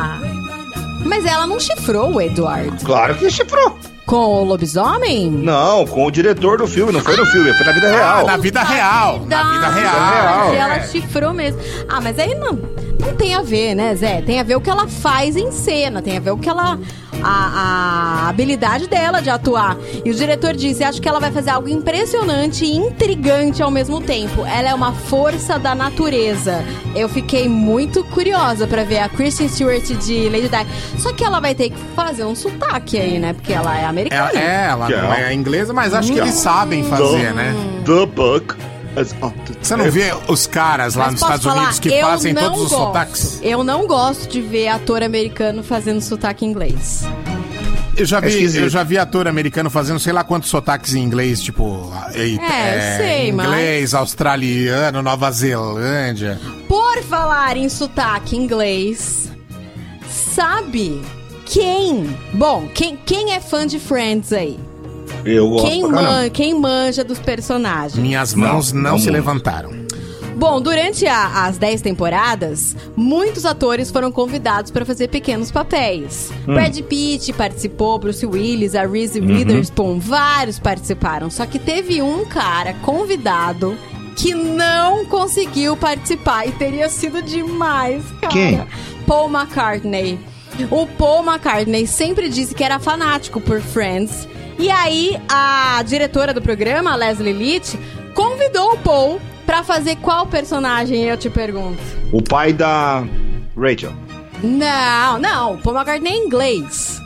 Mas ela não chifrou o Edward. Claro que chifrou. Com o lobisomem? Não, com o diretor do filme, não foi no filme, foi na vida real. Ah, na vida real. Na vida real. Verdade, ela chifrou mesmo. Ah, mas aí não, não tem a ver, né, Zé? Tem a ver o que ela faz em cena, tem a ver o que ela. A, a habilidade dela de atuar. E o diretor disse: acho que ela vai fazer algo impressionante e intrigante ao mesmo tempo. Ela é uma força da natureza. Eu fiquei muito curiosa pra ver a Kristen Stewart de Lady Di. Só que ela vai ter que fazer um sotaque aí, né? Porque ela é americana. Ela, é, ela não é inglesa, mas acho que eles sabem fazer, né? The book. Você não vê os caras lá Mas nos Estados Unidos falar, que eu fazem não todos os gosto. sotaques? Eu não gosto de ver ator americano fazendo sotaque inglês. Eu já, É vi, esquisito. eu já vi ator americano fazendo sei lá quantos sotaques em inglês, tipo. eita, É, eu sei, mas- Inglês, australiano, Nova Zelândia. Por falar em sotaque inglês, sabe quem? Bom, quem, quem é fã de Friends aí? Eu gosto Quem, man, quem manja dos personagens? Minhas mãos não, não se muito. levantaram. Bom, durante a- as 10 temporadas, muitos atores foram convidados para fazer pequenos papéis. Hum. Brad Pitt participou, Bruce Willis, a Reese Uhum. Witherspoon, vários participaram. Só que teve um cara convidado que não conseguiu participar e teria sido demais, cara. Quem? Paul McCartney. O Paul McCartney sempre disse que era fanático por Friends. E aí, a diretora do programa, Leslie Litt, convidou o Paul pra fazer qual personagem, eu te pergunto? O pai da Rachel. Não, não, o Paul McCartney é inglês.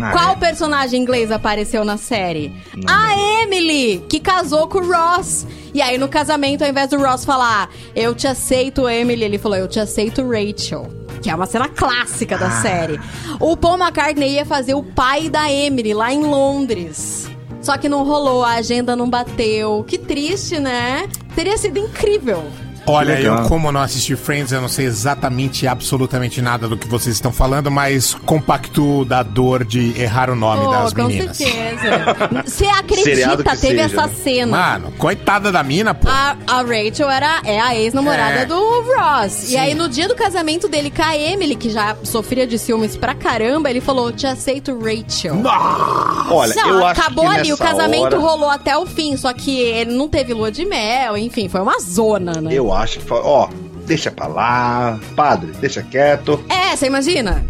Ah, Qual é. personagem inglês apareceu na série? A Emily, que casou com o Ross. E aí, no casamento, ao invés do Ross falar, eu te aceito, Emily, ele falou, eu te aceito, Rachel. Que é uma cena clássica da série. O Paul McCartney ia fazer o pai da Emily lá em Londres. Só que não rolou, a agenda não bateu. Que triste, né? Teria sido incrível. Olha, eu como não assisti Friends, eu não sei exatamente, absolutamente nada do que vocês estão falando, mas compacto da dor de errar o nome Oh, das com meninas. certeza. Você acredita, teve seja, essa né? cena. Mano, coitada da mina, pô. A, a Rachel era, é a ex-namorada É. do Ross. Sim. E aí, no dia do casamento dele com a Emily, que já sofria de ciúmes pra caramba, ele falou: Te aceito, Rachel. Olha, não, eu acho acabou que ali, o casamento hora- rolou até o fim, só que ele não teve lua de mel, enfim, foi uma zona, né? Eu acho que. Ó, deixa pra lá. Padre, deixa quieto. É, você imagina?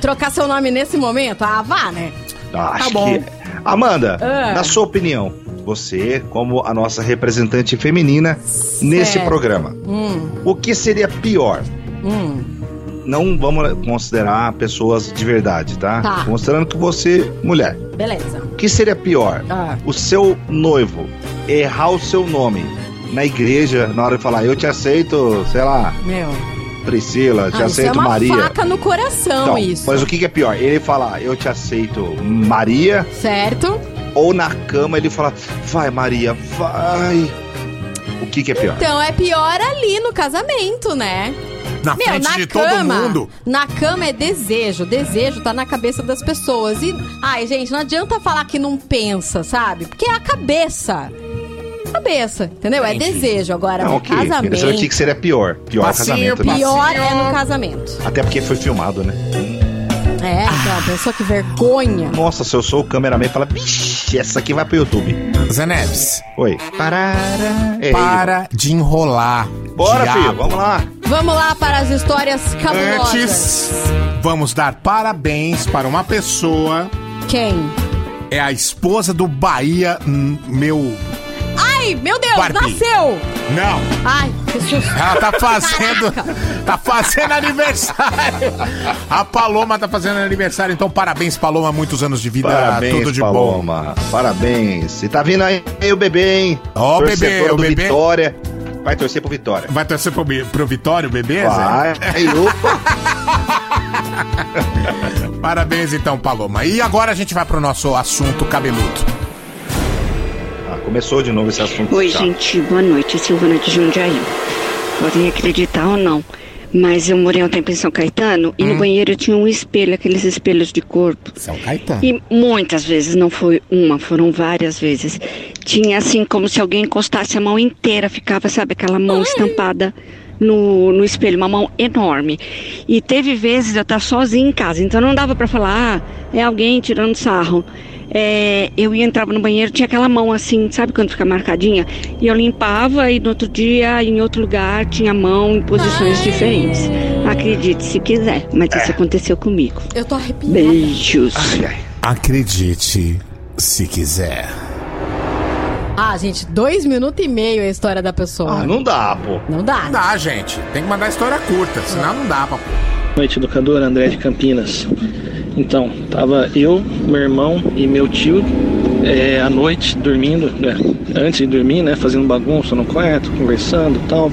Trocar seu nome nesse momento? Ah, vá, né? Acho bom. que. Amanda, Ah. na sua opinião, você, como a nossa representante feminina nesse Certo. programa, Hum, o que seria pior? hum. Não vamos considerar pessoas de verdade, tá? Tá. Considerando que você, mulher, Beleza. o que seria pior? Ah. O seu noivo errar o seu nome na igreja na hora de falar, eu te aceito, sei lá, Meu. Priscila, te Ah, isso é aceito uma Maria. faca no coração, Então, isso. Mas o que, que é pior? Ele falar, eu te aceito Maria, Certo? ou na cama ele falar, vai Maria, vai. O que, que é pior? Então é pior ali no casamento, né? Na Meu, frente na de cama, todo mundo. Na cama é desejo. Desejo tá na cabeça das pessoas. E, ai, gente, não adianta falar que não pensa, sabe? Porque é a cabeça. Cabeça, entendeu? É Entendi. desejo. Agora, Não, no ok. casamento. Queria saber o que, que seria pior. Pior Passinho, casamento, né? Pior Passinho. é no casamento. Até porque foi filmado, né? É, então, pessoa que vergonha. Nossa, se eu sou o cameraman, fala, vixe, essa aqui vai pro YouTube. Zé Neves. Oi. Parara. Ei, Para de enrolar. Bora, diabo. filho, vamos lá. Vamos lá para as histórias cabulosas. Antes, vamos dar parabéns para uma pessoa. Quem? É a esposa do Bahia, meu. Ai, meu Deus, Barbie. nasceu! Não, Ai, que susto. ela tá fazendo. Caraca. tá fazendo aniversário. A Paloma tá fazendo aniversário, então parabéns, Paloma. Muitos anos de vida, Parabéns, tudo de bom. Paloma. Parabéns. E tá vindo aí o bebê, hein? Ó, o bebê, o bebê. Vitória. Vai torcer pro Vitória. Vai torcer pro, pro Vitório, o bebê, Zé? Vai. Aí, opa. Parabéns então, Paloma. E agora a gente vai pro nosso assunto cabeludo. Começou de novo esse assunto. Oi, chato. gente, boa noite. Silvana de Jundiaí. Podem acreditar ou não, mas eu morei um tempo em São Caetano e no banheiro tinha um espelho, aqueles espelhos de corpo. São Caetano. E muitas vezes, não foi uma, foram várias vezes. Tinha assim como se alguém encostasse a mão inteira, ficava, sabe, aquela mão estampada no, no espelho, uma mão enorme. E teve vezes eu estar sozinha em casa, então não dava pra falar, ah, é alguém tirando sarro. É, eu ia entrava no banheiro, tinha aquela mão assim, sabe quando fica marcadinha? E eu limpava e no outro dia, em outro lugar, tinha a mão em posições diferentes. Acredite se quiser, mas isso aconteceu comigo. Eu tô arrepiada. Beijos. Acredite se quiser. Ah, gente, dois minutos e meio é a história da pessoa. Ah, não dá, pô. Não dá. Não dá, gente. Tem que mandar história curta, senão não dá pra pôr. Noite, educador André de Campinas. Então, tava eu, meu irmão e meu tio é, à noite dormindo, né, antes de dormir, né, fazendo bagunça no quarto, conversando e tal.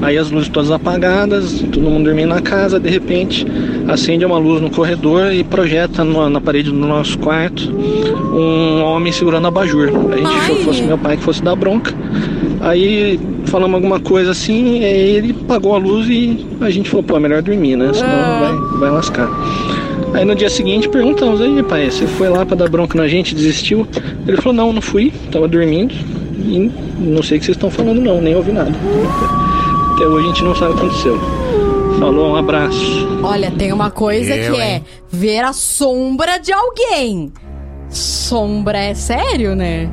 Aí as luzes todas apagadas, todo mundo dormindo na casa, de repente acende uma luz no corredor e projeta no- na parede do nosso quarto um homem segurando a abajur. A gente achou que fosse meu pai que fosse dar bronca. Aí falamos alguma coisa assim, ele apagou a luz e a gente falou, pô, é melhor dormir, né? Senão vai, vai lascar. Aí no dia seguinte perguntamos, aí pai, você foi lá pra dar bronca na gente, desistiu? Ele falou, não, não fui, tava dormindo e não sei o que vocês estão falando não, nem ouvi nada. Até hoje a gente não sabe o que aconteceu. Falou, um abraço. Olha, tem uma coisa Eu, que é hein? ver a sombra de alguém. Sombra é sério, né?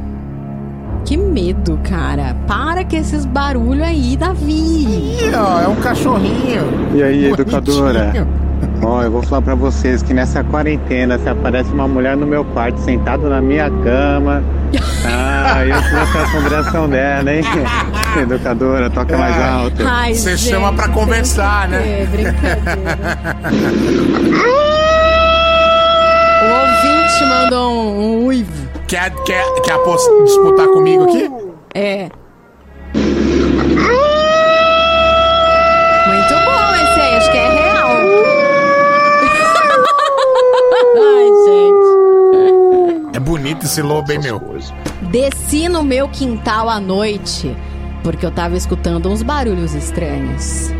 Que medo, cara. Para com esses barulhos aí, Davi. Ih, ó, é um cachorrinho. E aí, educadora? Ó, eu vou falar pra vocês que nessa quarentena, se aparece uma mulher no meu quarto, sentado na minha cama. Ah, eu trouxe a assombração dela, hein? Educadora, toca mais alto. Ai, Você gente, chama pra conversar, né? É, brincadeira. o ouvinte mandou um, um uivo. Quer, quer, quer disputar comigo aqui? É. esse lobo, hein, meu? Desci no meu quintal à noite porque eu tava escutando uns barulhos estranhos.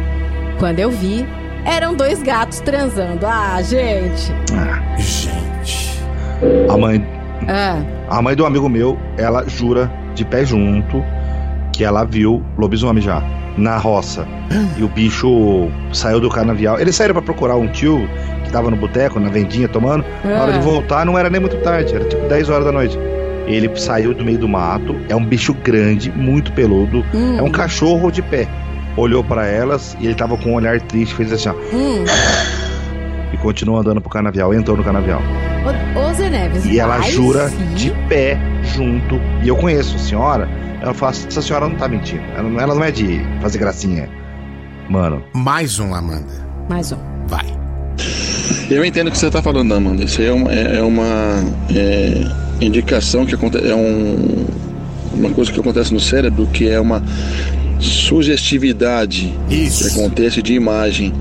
Quando eu vi, eram dois gatos transando. Ah, gente. Gente. A mãe, Ah, a mãe do amigo meu, ela jura de pé junto que ela viu lobisomem já na roça. E o bicho saiu do canavial. Eles saíram pra procurar um tio que tava no boteco, na vendinha, tomando. Na hora de Ah. voltar, não era nem muito tarde, era tipo 10 horas da noite. Ele saiu do meio do mato, é um bicho grande, muito peludo, Hum. é um cachorro de pé. Olhou pra elas e ele tava com um olhar triste, fez assim, ó. hum. E continuou andando pro canavial, entrou no canavial. Ô, ô Zé Neves, E ela jura sim? de pé junto. E eu conheço a senhora. Ela fala: essa senhora não tá mentindo. Ela, não- ela não é de fazer gracinha. Mano. Mais um, Amanda. Mais um. Vai. Eu entendo o que você está falando, Amanda. Isso aí é uma, é, é uma é, indicação que acontece. É um, uma coisa que acontece no cérebro que é uma sugestividade que acontece de imagem,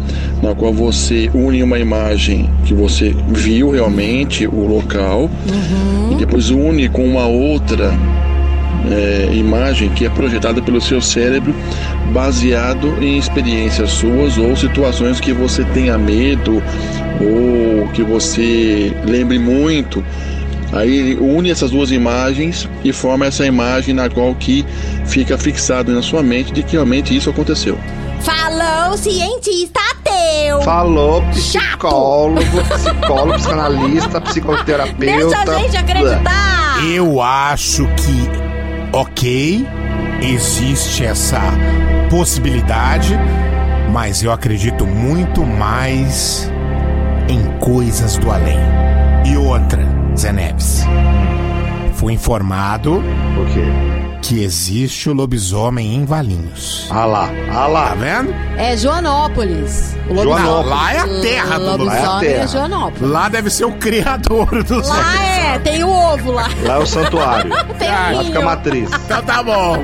na qual você une uma imagem que você viu realmente o local e depois une com uma outra é, imagem que é projetada pelo seu cérebro baseado em experiências suas ou situações que você tenha medo ou que você lembre muito. Aí ele une essas duas imagens e forma essa imagem na qual que fica fixado na sua mente de que realmente isso aconteceu. Falou, cientista Meu! Falou psicólogo, psicólogo, psicanalista, psicoterapeuta. Deixa a gente acreditar! Eu acho que, ok, existe essa possibilidade, mas eu acredito muito mais em coisas do além. E outra, Zé Neves. Fui informado que existe o lobisomem em Valinhos. Ah lá, ah lá. Tá vendo? É Joanópolis. O Joanópolis. Lá é a terra do lobisomem é Joanópolis. Lá deve ser o criador dos Lá é, tem o ovo lá. Lá é o santuário. Tem Lá fica a matriz. Então tá bom.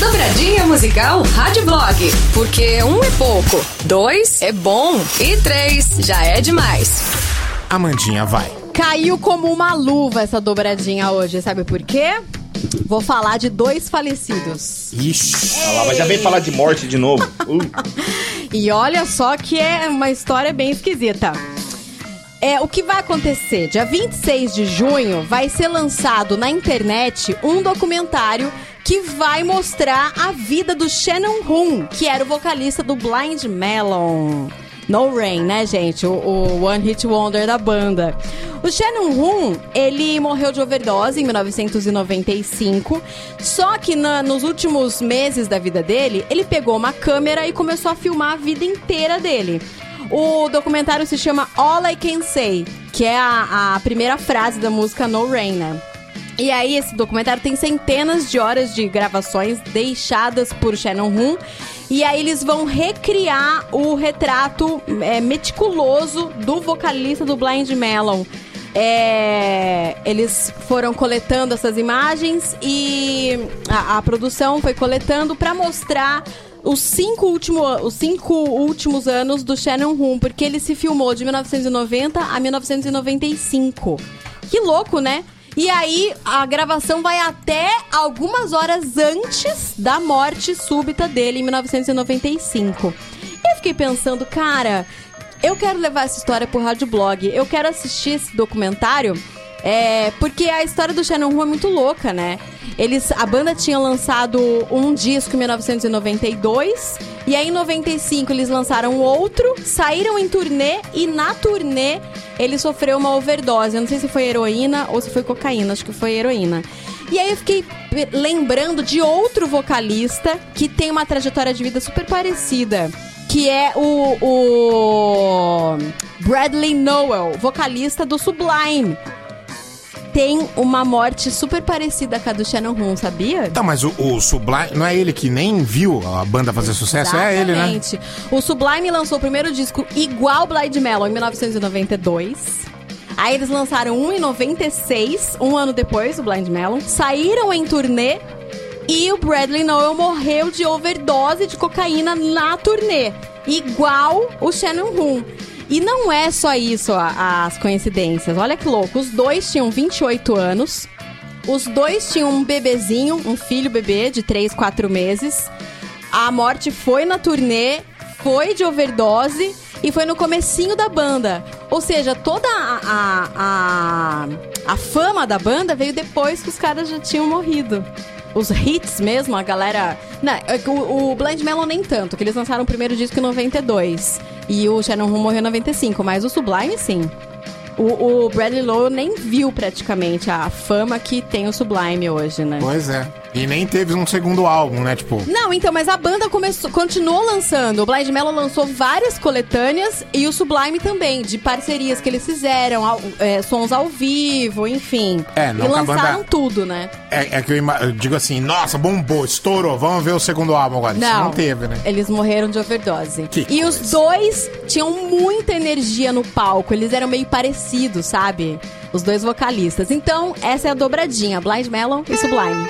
Dobradinha musical Rádio Blog. Porque um é pouco, dois é bom e três já é demais. Amandinha, vai. Caiu como uma luva essa dobradinha hoje, sabe por quê? Vou falar de dois falecidos. Ixi. Lá, mas já vem falar de morte de novo. Uh. E olha só que é uma história bem esquisita. É, o que vai acontecer? Dia 26 de junho vai ser lançado na internet um documentário que vai mostrar a vida do Shannon Hoon, que era o vocalista do Blind Melon. No Rain, né, gente? O, o One Hit Wonder da banda. O Shannon Hoon, ele morreu de overdose em 1995. Só que na- nos últimos meses da vida dele, ele pegou uma câmera e começou a filmar a vida inteira dele. O documentário se chama All I Can Say, que é a, a primeira frase da música No Rain, né? E aí, esse documentário tem centenas de horas de gravações deixadas por Shannon Hoon. E aí, eles vão recriar o retrato é, meticuloso do vocalista do Blind Melon. É, eles foram coletando essas imagens e a, a produção foi coletando pra mostrar os cinco, último, os cinco últimos anos do Shannon Hoon, porque ele se filmou de 1990 a 1995. Que louco, né? E aí, a gravação vai até algumas horas antes da morte súbita dele, em 1995. E eu fiquei pensando, cara, eu quero levar essa história pro Rádio Blog. Eu quero assistir esse documentário. É, porque a história do Shannon Hoon é muito louca, né? Eles, a banda tinha lançado um disco em 1992 e aí em 95 eles lançaram outro, saíram em turnê e na turnê ele sofreu uma overdose. Eu não sei se foi heroína ou se foi cocaína, acho que foi heroína. E aí eu fiquei lembrando de outro vocalista que tem uma trajetória de vida super parecida. Que é o, o Bradley Noel, vocalista do Sublime. Tem uma morte super parecida com a do Shannon Hoon, sabia? Tá, mas o, o Sublime, não é ele que nem viu a banda fazer sucesso? É ele, né? Exatamente. O Sublime lançou o primeiro disco igual Blind Melon em 1992. Aí eles lançaram um em 96, um ano depois, o Blind Melon. Saíram em turnê e o Bradley Noel morreu de overdose de cocaína na turnê. Igual o Shannon Hoon. E não é só isso a- as coincidências. Olha que louco. Os dois tinham 28 anos. Os dois tinham um bebezinho, um filho bebê de 3, 4 meses. A morte foi na turnê, foi de overdose e foi no comecinho da banda. Ou seja, toda a, a, a, a fama da banda veio depois que os caras já tinham morrido. Os hits mesmo, a galera. Não, é que o, o Blind Melon nem tanto, que eles lançaram o primeiro disco em 92. E o Shannon Hoon morreu em 95, mas o Sublime sim. O, o Bradley Lowe nem viu praticamente a fama que tem o Sublime hoje, né? Pois é. E nem teve um segundo álbum, né? Tipo. Não, então, mas a banda começou, continuou lançando. O Blind Melon lançou várias coletâneas e o Sublime também, de parcerias que eles fizeram, ao- é, sons ao vivo, enfim. É, não e lançaram banda- tudo, né? É, é que eu, ima- eu digo assim, nossa, bombou, estourou, vamos ver o segundo álbum agora. Isso Não. não teve, né? Eles morreram de overdose. Que e os dois tinham muita energia no palco. Eles eram meio parecidos, sabe? Os dois vocalistas. Então, essa é a dobradinha: Blind Melon e Sublime.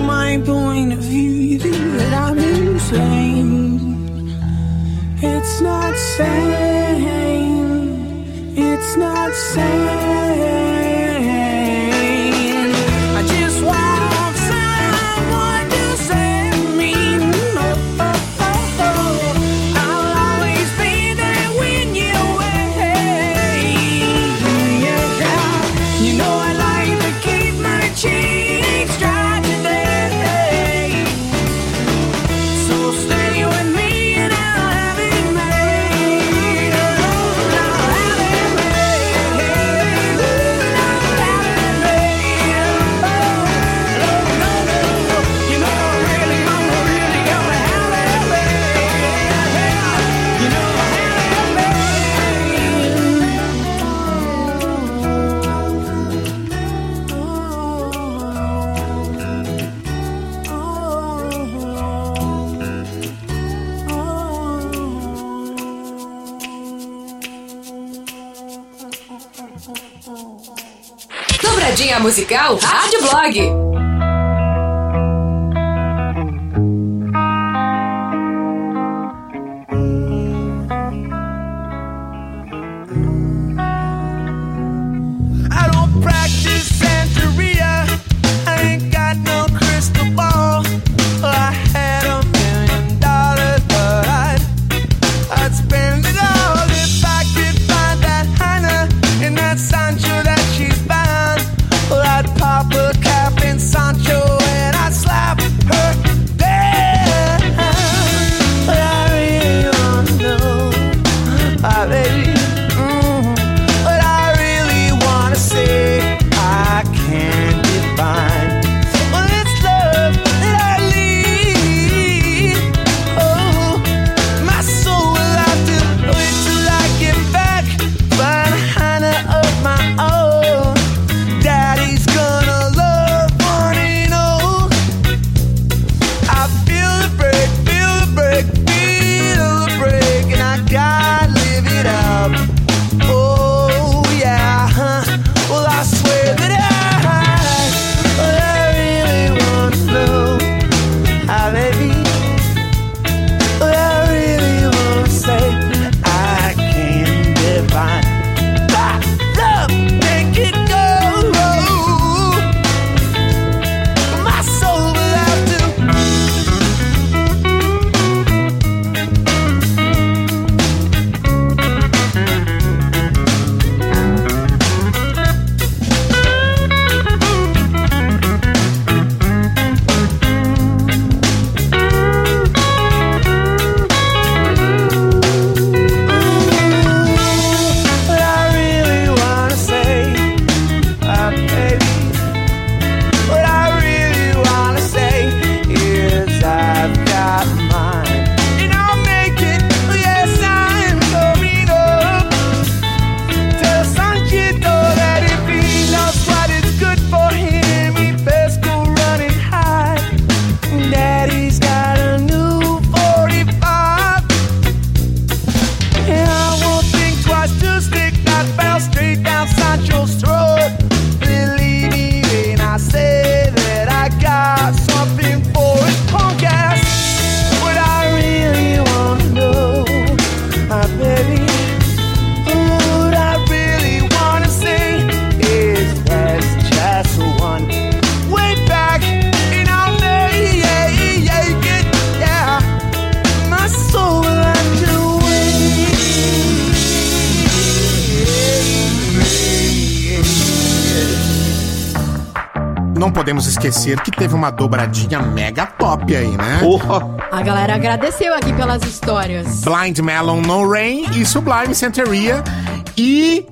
my point of view that I'm insane. It's not sane. It's not sane. Resenha musical Rádio Blog. Esquecer que teve uma dobradinha mega top aí, né? A galera agradeceu aqui pelas histórias. Blind Melon No Rain e Sublime Santeria. E.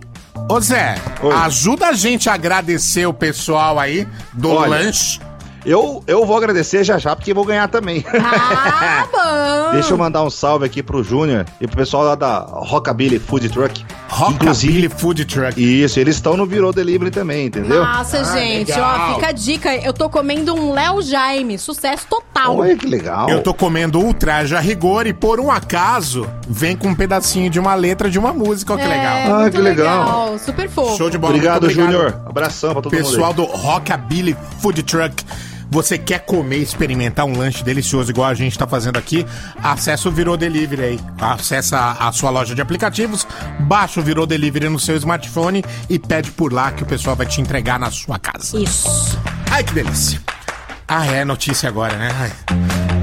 Ô Zé, ajuda a gente a agradecer o pessoal aí do Olha, lanche. Eu, eu vou agradecer já já, porque vou ganhar também. Ah, bom! Deixa eu mandar um salve aqui pro Júnior e pro pessoal lá da Rockabilly Food Truck. Rockabilly Food Truck. Isso, eles estão no Virou Delivery também, entendeu? Nossa, gente, ó, fica a dica. Eu tô comendo um Léo Jaime, sucesso total. Olha que legal. Eu tô comendo ultraja a rigor e por um acaso vem com um pedacinho de uma letra de uma música. Olha que É, legal. muito legal. Super fofo. Show de bola. Obrigado, muito Júnior. Abração pra todo Pessoal mundo. do Rockabilly Food Truck. Você quer comer, experimentar um lanche delicioso igual a gente tá fazendo aqui? Acesse o Virou Delivery aí. Acesse a, a sua loja de aplicativos, baixa o Virou Delivery no seu smartphone e pede por lá que o pessoal vai te entregar na sua casa. Isso. Ai, que delícia. Ah, é notícia agora, né? Ai,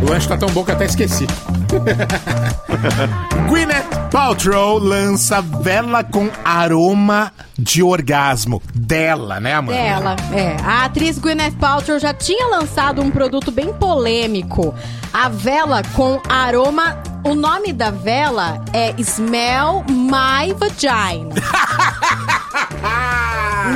o lanche tá tão bom que eu até esqueci. Gwyneth Paltrow lança vela com aroma de orgasmo. Dela, né, Amanda? Dela, é. A atriz Gwyneth Paltrow já tinha lançado um produto bem polêmico. A vela com aroma... O nome da vela é Smell My Vagina.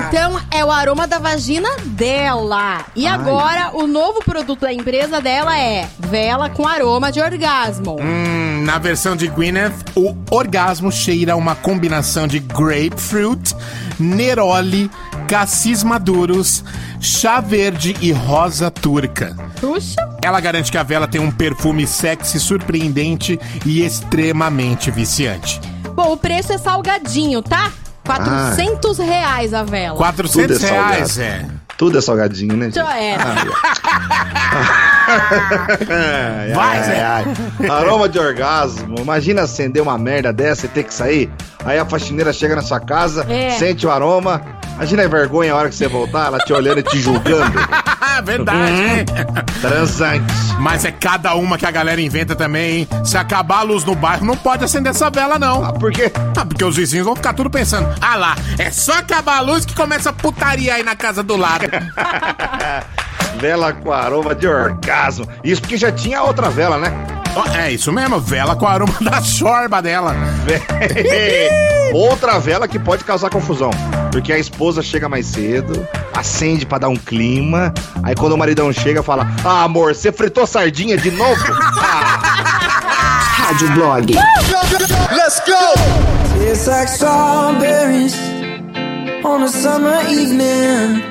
Então, é o aroma da vagina dela. E Ai. agora, o novo produto da empresa dela é vela com aroma de orgasmo. Hum, na versão de Gwyneth, o orgasmo cheira a uma combinação de grapefruit, neroli, cassis maduros, chá verde e rosa turca. Puxa. Ela garante que a vela tem um perfume sexy, surpreendente e extremamente viciante. Bom, o preço é salgadinho, tá? 400 reais a vela. 400 Tudo é reais, salgado. é. Tudo é salgadinho, né? gente? Já era. Ai, Vai, ai, Zé. ai. Aroma de orgasmo. Imagina acender uma merda dessa e ter que sair. Aí a faxineira chega na sua casa, É. sente o aroma. Imagina a vergonha a hora que você voltar, ela te olhando e te julgando. Verdade, hein? Transante. Mas é cada uma que a galera inventa também, hein? Se acabar a luz no bairro, não pode acender essa vela, não. Ah, por quê? Ah, porque os vizinhos vão ficar tudo pensando. Ah lá, é só acabar a luz que começa a putaria aí na casa do lado. Vela com aroma de orgasmo. Isso porque já tinha outra vela, né? É isso mesmo, vela com aroma da chorba dela. Outra vela que pode causar confusão. Porque a esposa chega mais cedo, acende pra dar um clima. Aí quando o maridão chega, fala: Ah, amor, você fritou sardinha de novo? Rádio Blog. Let's go! It's like strawberries on a summer evening.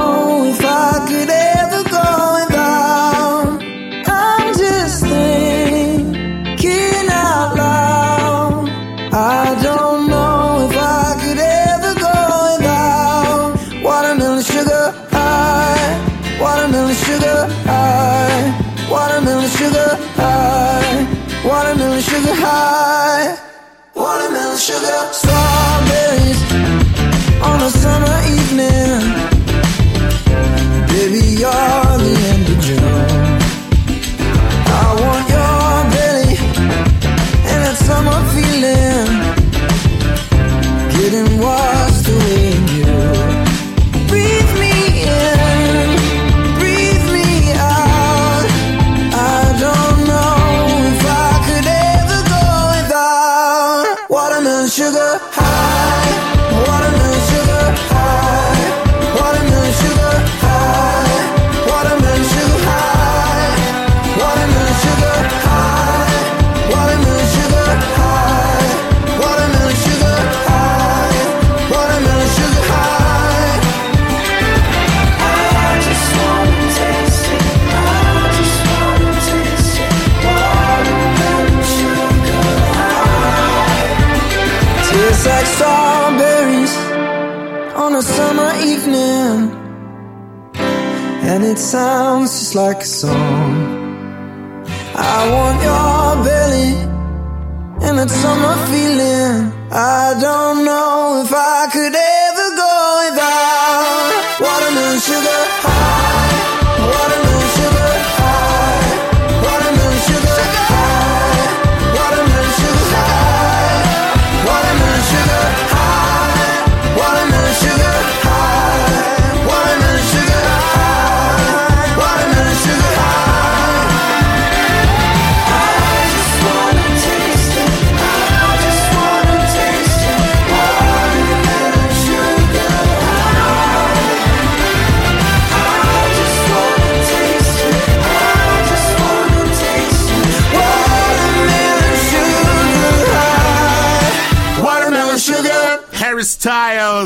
like a song.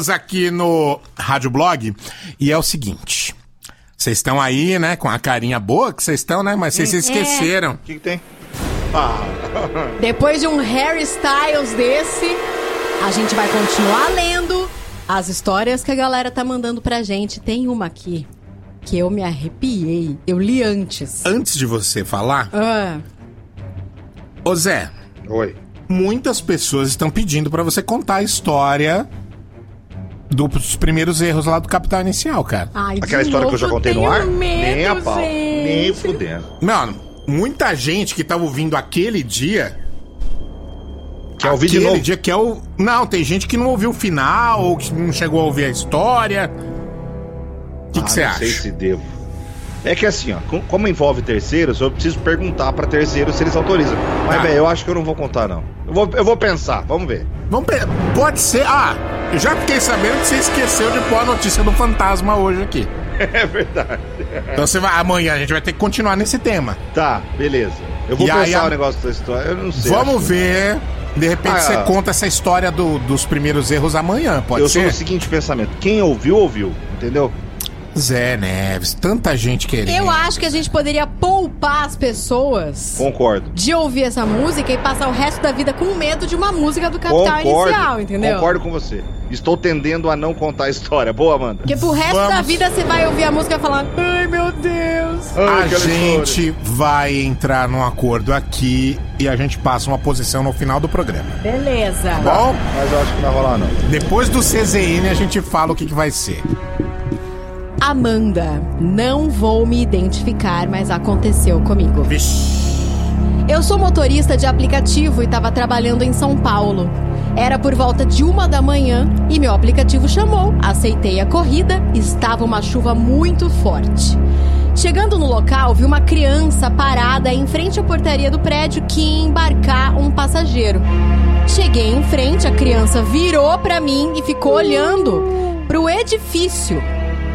Aqui no Rádio Blog. E é o seguinte. Vocês estão aí, né? Com a carinha boa que vocês estão, né? Mas vocês se É. esqueceram. O que, que tem? Ah. Depois de um Harry Styles desse, a gente vai continuar lendo as histórias que a galera tá mandando pra gente. Tem uma aqui que eu me arrepiei. Eu li antes. Antes de você falar, Ah, ô Zé. Oi. Muitas pessoas estão pedindo pra você contar a história dos primeiros erros lá do Capital Inicial, cara. Ai, Aquela história que eu já contei no ar? Nem a pau. Nem gente. fudendo. Mano, muita gente que tava ouvindo aquele dia. Quer ouvir de aquele novo? dia que é o. Não, tem gente que não ouviu o final, ou que não chegou a ouvir a história. O que Ah, você não acha? sei se devo. É que assim, ó, com- como envolve terceiros, eu preciso perguntar pra terceiros se eles autorizam. Mas, Tá. velho, eu acho que eu não vou contar, não. Eu vou, eu vou pensar, vamos ver. Vamos pe- Pode ser. Ah, eu já fiquei sabendo que você esqueceu de pôr a notícia do fantasma hoje aqui. É verdade. Então você vai. Amanhã a gente vai ter que continuar nesse tema. Tá, beleza. Eu vou E aí, pensar a- o negócio da história. Eu não sei. Vamos acho que- ver. De repente Ah, você ah. conta essa história do- dos primeiros erros amanhã, pode eu ser? sou o seguinte pensamento: quem ouviu, ouviu. Entendeu? Zé Neves, tanta gente querendo. Eu acho que a gente poderia poupar as pessoas Concordo. de ouvir essa música e passar o resto da vida com medo de uma música do Capital Concordo. Inicial, entendeu? Concordo com você. Estou tendendo a não contar a história. Boa, Amanda. Porque pro resto da Vamos. vida você vai ouvir a música e falar: Ai meu Deus. A aquela gente vai entrar num acordo aqui e a gente passa uma posição no final do programa. Beleza. Bom, Mas eu acho que não vai rolar, não. depois do CZN a gente fala o que, que vai ser. Amanda, não vou me identificar, mas aconteceu comigo. Eu sou motorista de aplicativo e estava trabalhando em São Paulo. Era por volta de uma da manhã e meu aplicativo chamou. Aceitei a corrida, estava uma chuva muito forte. Chegando no local, vi uma criança parada em frente à portaria do prédio que ia embarcar um passageiro. Cheguei em frente, a criança virou para mim e ficou olhando pro edifício,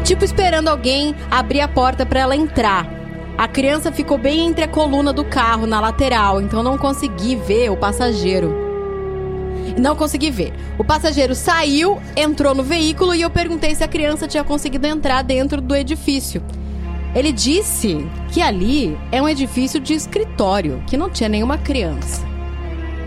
tipo esperando alguém abrir a porta para ela entrar. A criança ficou bem entre a coluna do carro, na lateral, então não consegui ver o passageiro. Não consegui ver. O passageiro saiu, entrou no veículo e eu perguntei se a criança tinha conseguido entrar dentro do edifício. Ele disse que ali é um edifício de escritório, que não tinha nenhuma criança.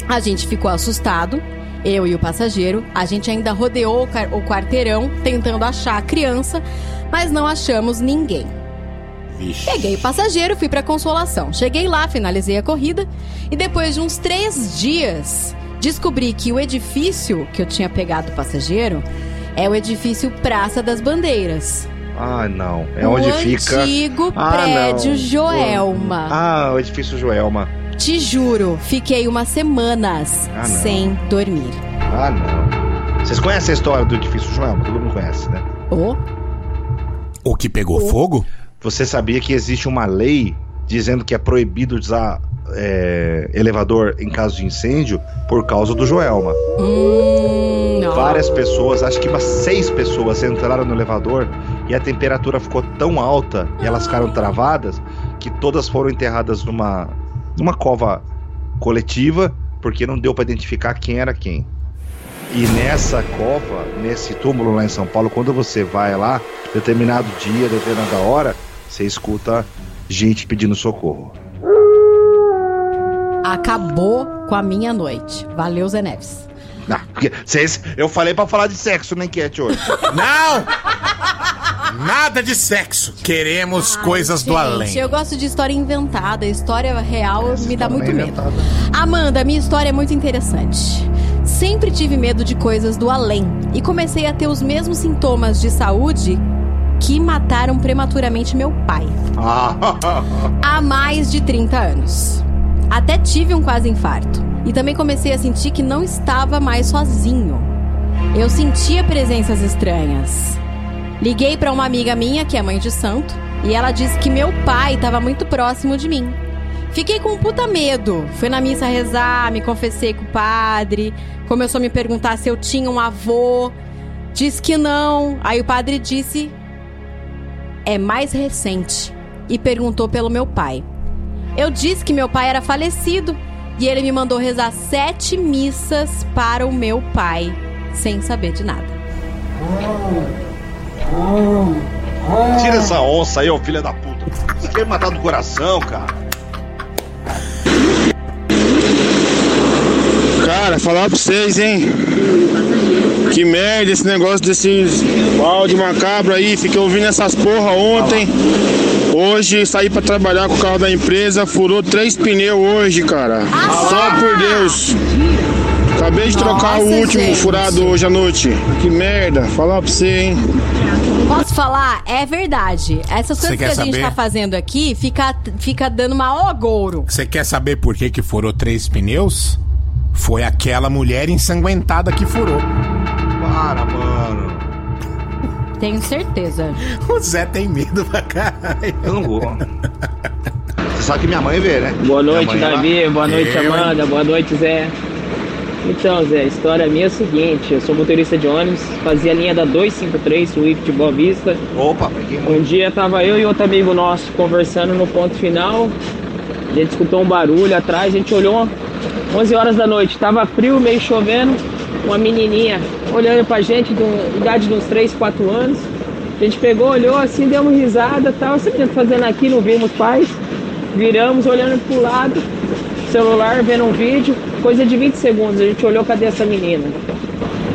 A gente ficou assustado, eu e o passageiro. A gente ainda rodeou o o quarteirão tentando achar a criança, mas não achamos ninguém. Peguei o passageiro, fui pra Consolação. Cheguei lá, finalizei a corrida e depois de uns três dias descobri que o edifício que eu tinha pegado o passageiro é o edifício Praça das Bandeiras. Ah, não. É o onde fica. antigo Ah, prédio não. Joelma. Ah, o edifício Joelma. Te juro, fiquei umas semanas Ah, sem dormir. Ah, não. Vocês conhecem a história do edifício Joelma? Todo mundo conhece, né? Oh, O que pegou fogo? Você sabia que existe uma lei dizendo que é proibido usar é, elevador em caso de incêndio por causa do Joelma? hum, não. Várias pessoas, acho que umas seis pessoas entraram no elevador e a temperatura ficou tão alta e elas ficaram travadas que todas foram enterradas numa, numa cova coletiva porque não deu para identificar quem era quem. E nessa cova, nesse túmulo lá em São Paulo, quando você vai lá, determinado dia, determinada hora, você escuta gente pedindo socorro. Acabou com a minha noite. Valeu, Zé Neves. Não, porque vocês, eu falei pra falar de sexo na enquete hoje. Não! Nada de sexo. Queremos coisas do além. Gente, eu gosto de história inventada. História real me dá muito medo. Amanda, minha história é muito interessante. Sempre tive medo de coisas do além e comecei a ter os mesmos sintomas de saúde que mataram prematuramente meu pai. Há mais de 30 anos. Até tive um quase infarto. E também comecei a sentir que não estava mais sozinho. Eu sentia presenças estranhas. Liguei para uma amiga minha, que é mãe de santo, e ela disse que meu pai estava muito próximo de mim. Fiquei com um puta medo. Fui na missa rezar, me confessei com o padre, começou a me perguntar se eu tinha um avô. Disse que não. Aí o padre disse: é mais recente e perguntou pelo meu pai. Eu disse que meu pai era falecido e ele me mandou rezar sete missas para o meu pai, sem saber de nada. Tira essa onça aí, ô filha da puta. Você quer me matar do coração, cara? Cara, falar pra vocês, hein? Que merda esse negócio desses áudio macabro aí. Fiquei ouvindo essas porra ontem. Hoje saí pra trabalhar com o carro da empresa, furou três pneus hoje, cara. Só por Deus. Acabei de trocar o Nossa, último gente. furado hoje à noite. Que merda. Falar pra você, hein? Posso falar? É verdade. Essas coisas que a gente saber? tá fazendo aqui fica, fica dando maior agouro. Você quer saber por que, que furou três pneus? Foi aquela mulher ensanguentada que furou. Para, mano. Tenho certeza. O Zé tem medo pra caralho. Eu não vou. Você sabe que minha mãe vê, né? Boa noite, Davi. lá- Boa noite, Eu? Amanda. Boa noite, Zé. Então, Zé, a história minha é a seguinte: eu sou motorista de ônibus, fazia a linha da 253, Swift Boa Vista. Opa, peguei Um dia tava eu e outro amigo nosso conversando no ponto final. A gente escutou um barulho atrás, a gente olhou 11 horas da noite, tava frio, meio chovendo. Uma menininha olhando pra gente, de um- idade de uns 3, 4 anos. A gente pegou, olhou assim, deu uma risada tal. Menina tá fazendo aqui, não vimos pais. Viramos, olhando pro lado, celular, vendo um vídeo, coisa de 20 segundos. A gente olhou, cadê essa menina?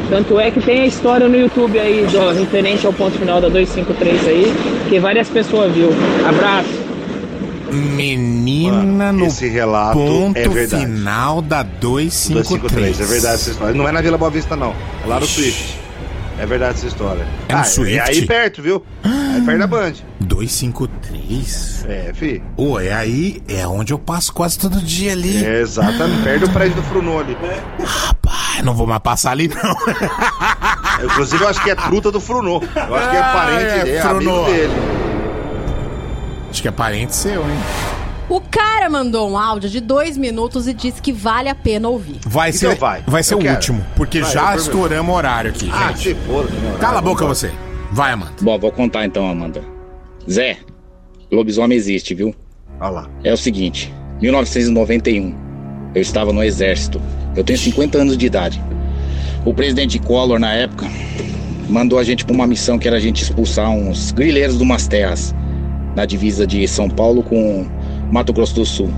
Tanto é que tem a história no YouTube aí, do, referente ao ponto final da 253 aí, que várias pessoas viu. Abraço. Menina no esse relato ponto é final da 253. 253, é verdade essa história. Não é na Vila Boa Vista, não. É lá no Swift. É verdade essa história. É no Ah, Swift? É aí perto, viu? É perto da Band. 253? É, fi. Ô, é aí, é onde eu passo quase todo dia ali. É, exatamente. Perto do prédio do Frunô ali. Rapaz, não vou mais passar ali, não. Inclusive, eu acho que é truta do Frunô. Eu acho que é Ah, parente é, é Frunô. amigo dele. Acho que é parente seu, hein? O cara mandou um áudio de dois minutos e disse que vale a pena ouvir. Vai Então ser, vai. vai ser Eu o quero. último, porque Vai, já estouramos o horário aqui, Ah, gente. não. Cala a boca você. Vai, Amanda. Bom, vou contar então, Amanda. Zé, lobisomem existe, viu? Olha lá. É o seguinte, 1991, eu estava no exército. Eu tenho 50 anos de idade. O presidente Collor, na época, mandou a gente para uma missão que era a gente expulsar uns grileiros de umas terras na divisa de São Paulo com Mato Grosso do Sul.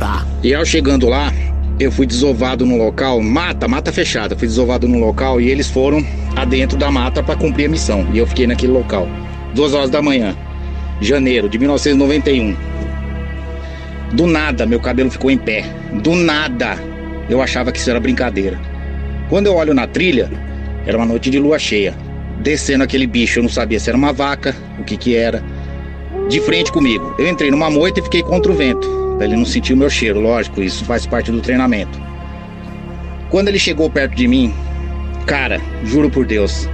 Tá. E ao chegando lá, eu fui desovado no local, mata, mata fechada. Fui desovado no local e eles foram adentro da mata para cumprir a missão. E eu fiquei naquele local. Duas horas da manhã, janeiro de 1991. Do nada, meu cabelo ficou em pé. Do nada, eu achava que isso era brincadeira. Quando eu olho na trilha, era uma noite de lua cheia. Descendo aquele bicho, eu não sabia se era uma vaca, o que que era. De frente comigo. Eu entrei numa moita e fiquei contra o vento. Pra ele não sentir o meu cheiro, lógico, isso faz parte do treinamento. Quando ele chegou perto de mim, cara, juro por Deus,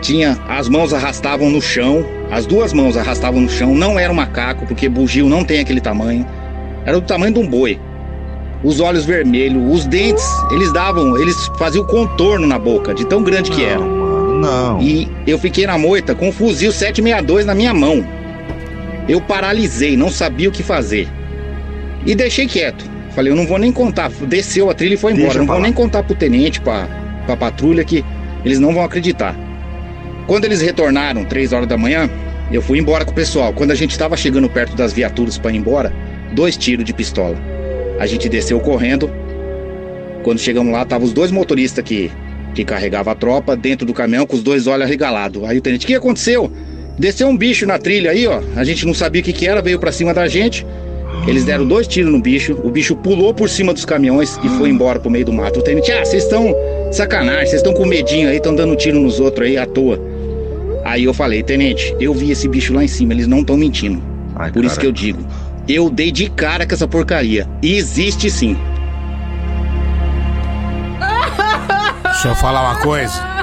tinha as mãos arrastavam no chão, as duas mãos arrastavam no chão, não era um macaco, porque bugio não tem aquele tamanho. Era do tamanho de um boi. Os olhos vermelhos, os dentes, eles davam, eles faziam contorno na boca, de tão grande que era. Não. E eu fiquei na moita com um fuzil 762 na minha mão. Eu paralisei, não sabia o que fazer. E deixei quieto. Falei, eu não vou nem contar. Desceu a trilha e foi embora. Deixa não vou nem contar pro tenente, pra, pra patrulha, que eles não vão acreditar. Quando eles retornaram, 3 horas da manhã, eu fui embora com o pessoal. Quando a gente estava chegando perto das viaturas para ir embora, dois tiros de pistola. A gente desceu correndo. Quando chegamos lá, estavam os dois motoristas que, que carregavam a tropa dentro do caminhão com os dois olhos arregalados. Aí o tenente, o que aconteceu? Desceu um bicho na trilha aí, ó. A gente não sabia o que, que era, veio pra cima da gente. Eles deram dois tiros no bicho. O bicho pulou por cima dos caminhões e foi embora pro meio do mato. O tenente, ah, vocês estão sacanagem, vocês estão com medinho aí, estão dando tiro nos outros aí à toa. Aí eu falei, tenente, eu vi esse bicho lá em cima, eles não estão mentindo. por isso cara. que eu digo, eu dei de cara com essa porcaria. E existe sim. Deixa eu falar uma coisa.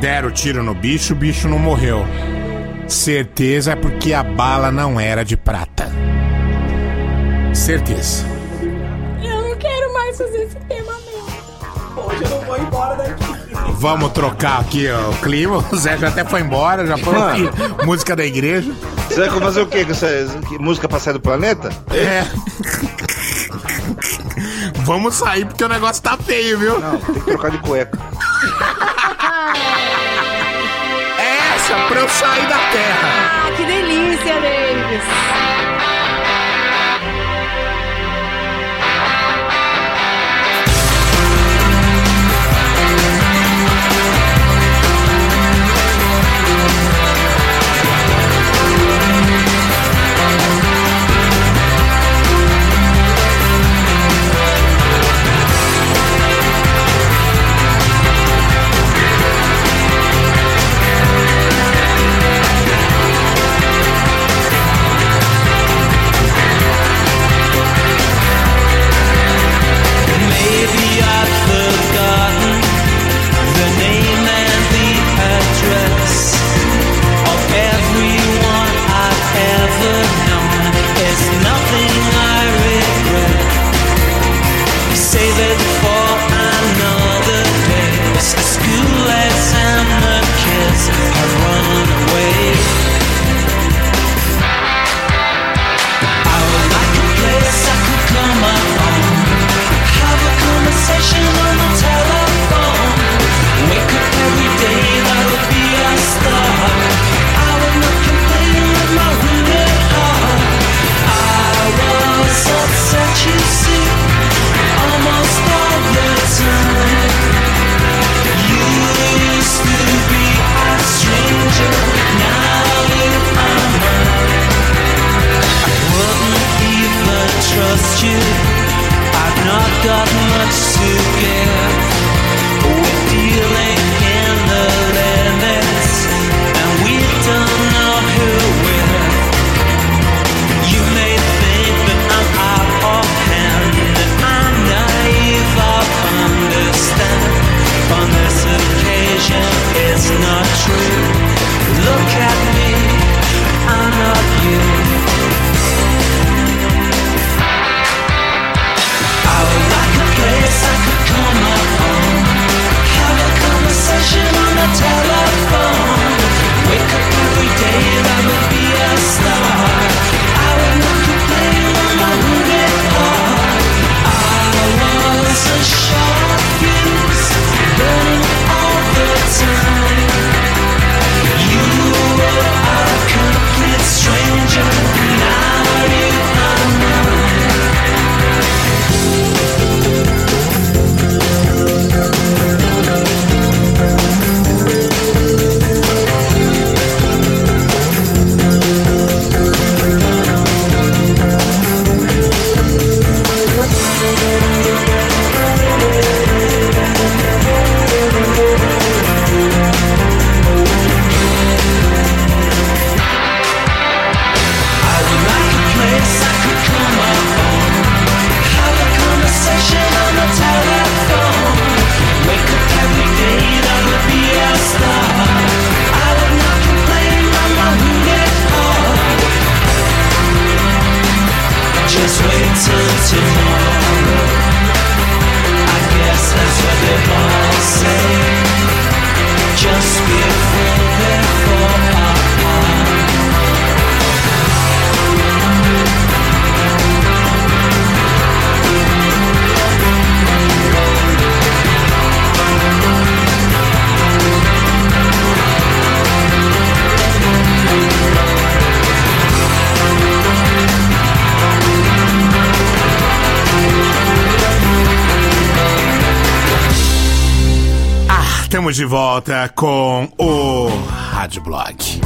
Deram tiro no bicho, o bicho não morreu. Certeza é porque a bala não era de prata. Certeza. Eu não quero mais fazer esse tema mesmo. Hoje eu não vou embora daqui. Vamos trocar aqui ó, o clima. O Zé já até foi embora, já foi aqui. Música da igreja. Você vai fazer o quê? com essa- música pra sair do planeta? É. Vamos sair porque o negócio tá feio, viu? Não, tem que trocar de cueca. Pra eu sair da terra. Ah, que delícia, Davis. to estamos de volta com o Rádio Blog.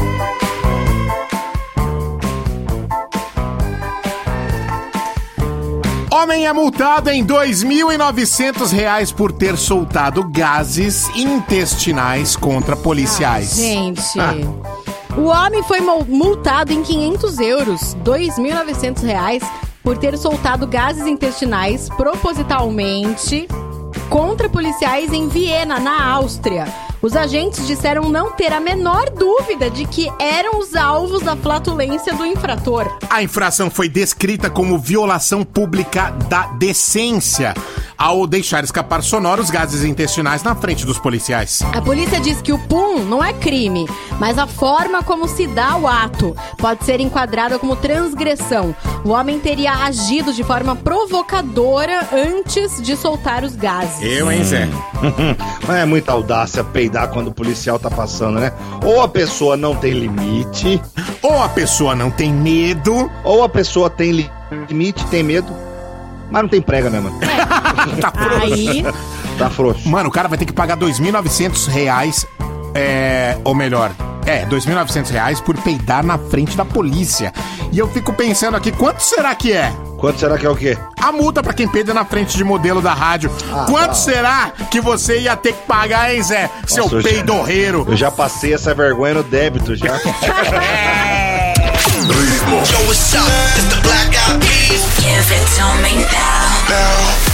Homem é multado em 2.900 reais por ter soltado gases intestinais contra policiais. Gente. Ah. O homem foi mul- multado em 500 euros, 2.900 reais, por ter soltado gases intestinais propositalmente contra policiais em Viena, na Áustria. Os agentes disseram não ter a menor dúvida de que eram os alvos da flatulência do infrator. A infração foi descrita como violação pública da decência ao deixar escapar sonoros gases intestinais na frente dos policiais. A polícia diz que o pum não é crime, mas a forma como se dá o ato pode ser enquadrada como transgressão. O homem teria agido de forma provocadora antes de soltar os gases. Eu, hein, Zé? Mas é muita audácia peidar quando o policial tá passando, né? Ou a pessoa não tem limite. Ou a pessoa não tem medo. Ou a pessoa tem li- limite, tem medo. Mas não tem prega mesmo. tá frouxo. Aí- Tá frouxo. Mano, o cara vai ter que pagar 2.900 reais, é, ou melhor, é, 2.900 reais por peidar na frente da polícia. E eu fico pensando aqui, quanto será que é? Quanto será que é o quê? A multa pra quem peida na frente de modelo da rádio. Ah, quanto tá. será que você ia ter que pagar, hein, Zé? Seu Nossa, eu já- peidorreiro. Eu já passei essa vergonha no débito já. Yo, what's up? It's the Black Eyed Peas. Give it to me now. now.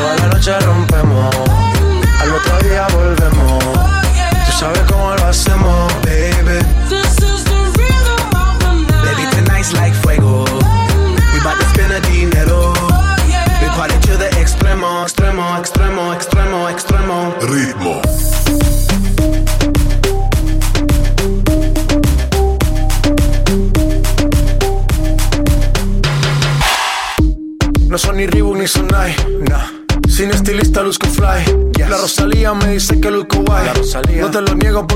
Toda la noche rompemos,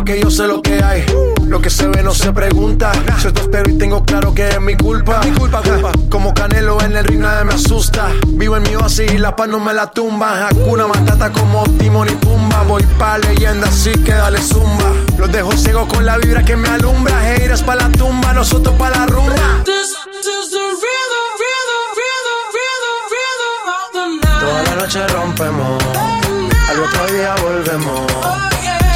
porque yo sé lo que hay. Lo que se ve no se pregunta. Yo te espero y tengo claro que es mi culpa. Mi culpa, culpa. Como Canelo en el ring nadie me asusta. Vivo en mi oasis y la paz no me la tumba. Hakuna Matata como Timon y Pumba. Voy pa' leyenda así que dale zumba. Los dejo ciegos con la vibra que me alumbra. Haters pa' la tumba, nosotros pa' la rumba. Toda la noche rompemos, al otro día volvemos.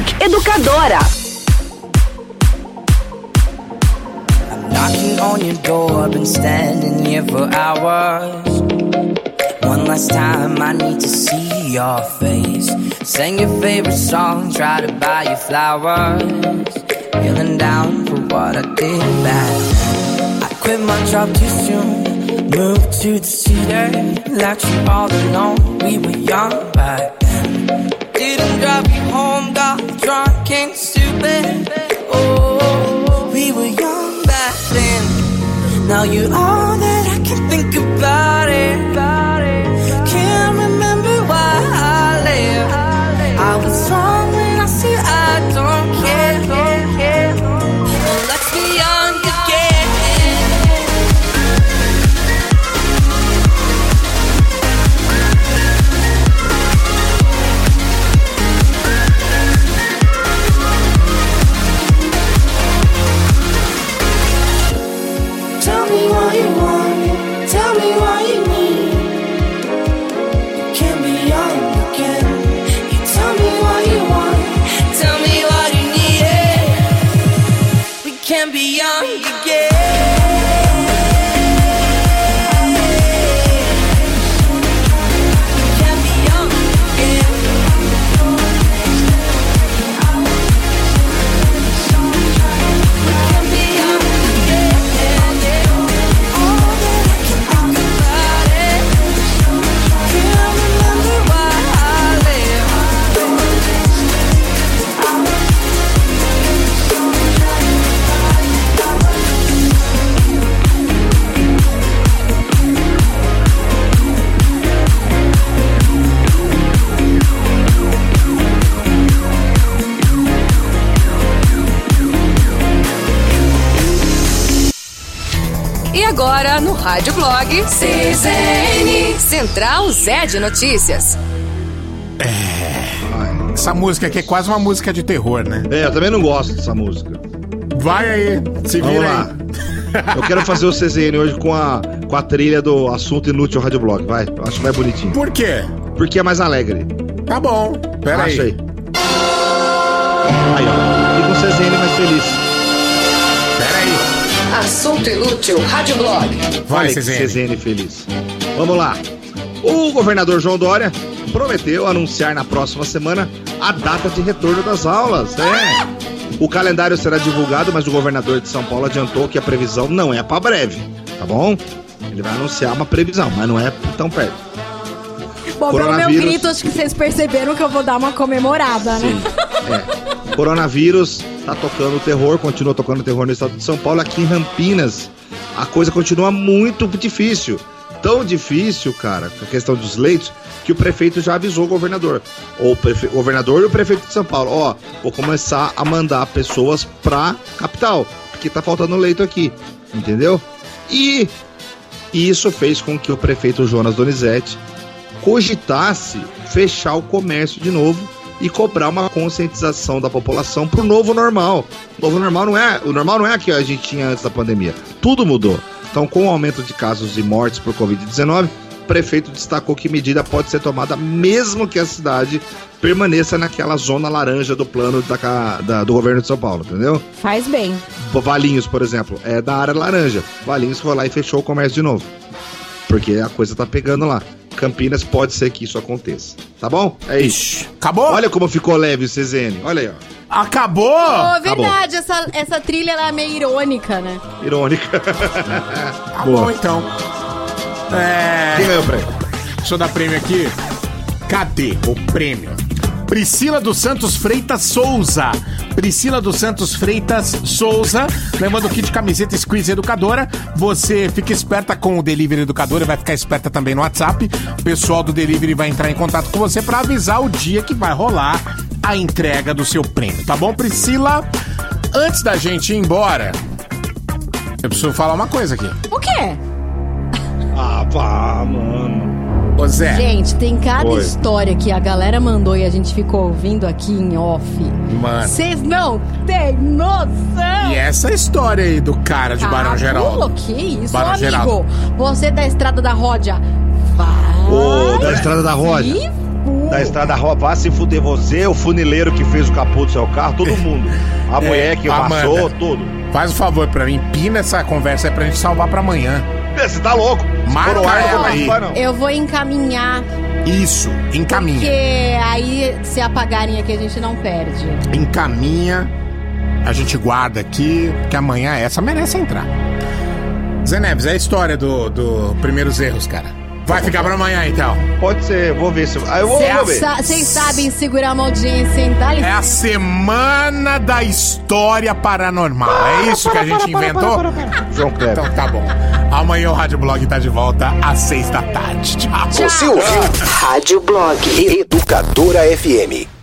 Educadora. I'm Knocking on your door, I've been standing here for hours. One last time, I need to see your face. Sing your favorite song, try to buy you flowers. Feeling down for what I did bad. I quit my job too soon, moved to the city, left you all alone. We were young back Didn't drive you home, got drunk and stupid. Oh, we were young back then. Now you're all that I can think about it. Agora no Rádio Blog CZN Central Zé de Notícias. Essa música aqui é quase uma música de terror, né? É, eu também não gosto dessa música. Vai aí, se Vamos vira lá. aí. Eu quero fazer o CZN hoje com a, com a trilha do Assunto Inútil Rádio Blog, vai. Eu acho mais bonitinho. Por quê? Porque é mais alegre. Tá bom, pera Acha aí. aí. Aí, ó. Fica um CZN mais feliz. Assunto Inútil Rádio Blog. Vai, CZN. CZN feliz. Vamos lá. O governador João Dória prometeu anunciar na próxima semana a data de retorno das aulas. É. O calendário será divulgado, mas o governador de São Paulo adiantou que a previsão não é para breve, tá bom? Ele vai anunciar uma previsão, mas não é tão perto. Bom, pelo meu grito, acho que vocês perceberam que eu vou dar uma comemorada, né? É. Coronavírus tá tocando terror, continua tocando terror no estado de São Paulo. Aqui em Campinas, a coisa continua muito difícil. Tão difícil, cara, a questão dos leitos, que o prefeito já avisou o governador. Ou o prefe- governador e o prefeito de São Paulo. Ó, vou começar a mandar pessoas pra capital, porque tá faltando leito aqui. Entendeu? E isso fez com que o prefeito Jonas Donizete cogitasse fechar o comércio de novo e cobrar uma conscientização da população pro novo normal. O novo normal não é, o normal não é que a gente tinha antes da pandemia. Tudo mudou. Então, com o aumento de casos e mortes por Covid-19, o prefeito destacou que medida pode ser tomada mesmo que a cidade permaneça naquela zona laranja do plano da, da- do governo de São Paulo, entendeu? Faz bem. Valinhos, por exemplo, é da área laranja. Valinhos foi lá e fechou o comércio de novo. Porque a coisa tá pegando lá. Campinas pode ser que isso aconteça. Tá bom? É isso. Acabou? Olha como ficou leve o CZN. Olha aí, ó. Acabou? Ô, verdade, essa, essa trilha ela é meio irônica, né? Irônica. Tá bom, então. É... Quem ganhou o prêmio? Deixa eu dar prêmio aqui. Cadê o prêmio? Priscila dos Santos Freitas Souza. Priscila dos Santos Freitas Souza. Levando o kit camiseta Squeeze Educadora. Você fica esperta com o Delivery Educadora e vai ficar esperta também no WhatsApp. O pessoal do Delivery vai entrar em contato com você para avisar o dia que vai rolar a entrega do seu prêmio. Tá bom, Priscila? Antes da gente ir embora, eu preciso falar uma coisa aqui. O quê? Ah, vá, mano. Ô, Zé. Gente, tem cada Oi. história que a galera mandou e a gente ficou ouvindo aqui em off. Mano. Vocês não têm noção! E essa história aí do cara de Barão Cabulo, Geraldo? que isso, Barão amigo? Geraldo. Você da Estrada da Rodia, vai Ô, da Estrada da Roda. se da estrada rua, vá se fuder você, o funileiro que fez o capô do seu carro, todo mundo. A mulher que É, passou, tudo. Faz o favor pra mim, pina essa conversa aí pra gente salvar pra amanhã. Você tá louco? Marca ela aí. não. Eu vou encaminhar, Isso, encaminha. porque aí se apagarem aqui a gente não perde. Encaminha. A gente guarda aqui, porque amanhã essa merece entrar. Zé Neves, é a história do, do primeiros erros, cara. Vai ficar pra amanhã então. Pode ser, vou ver se. Ah, eu vou, vou ver. Vocês sabem segurar uma audiência, hein? Dá É a licença. semana da história paranormal. É isso que a gente inventou? João Kleber. Então tá bom. Amanhã o Rádio Blog tá de volta às seis da tarde. Tchau. Você ouviu Rádio Blog Educadora FM.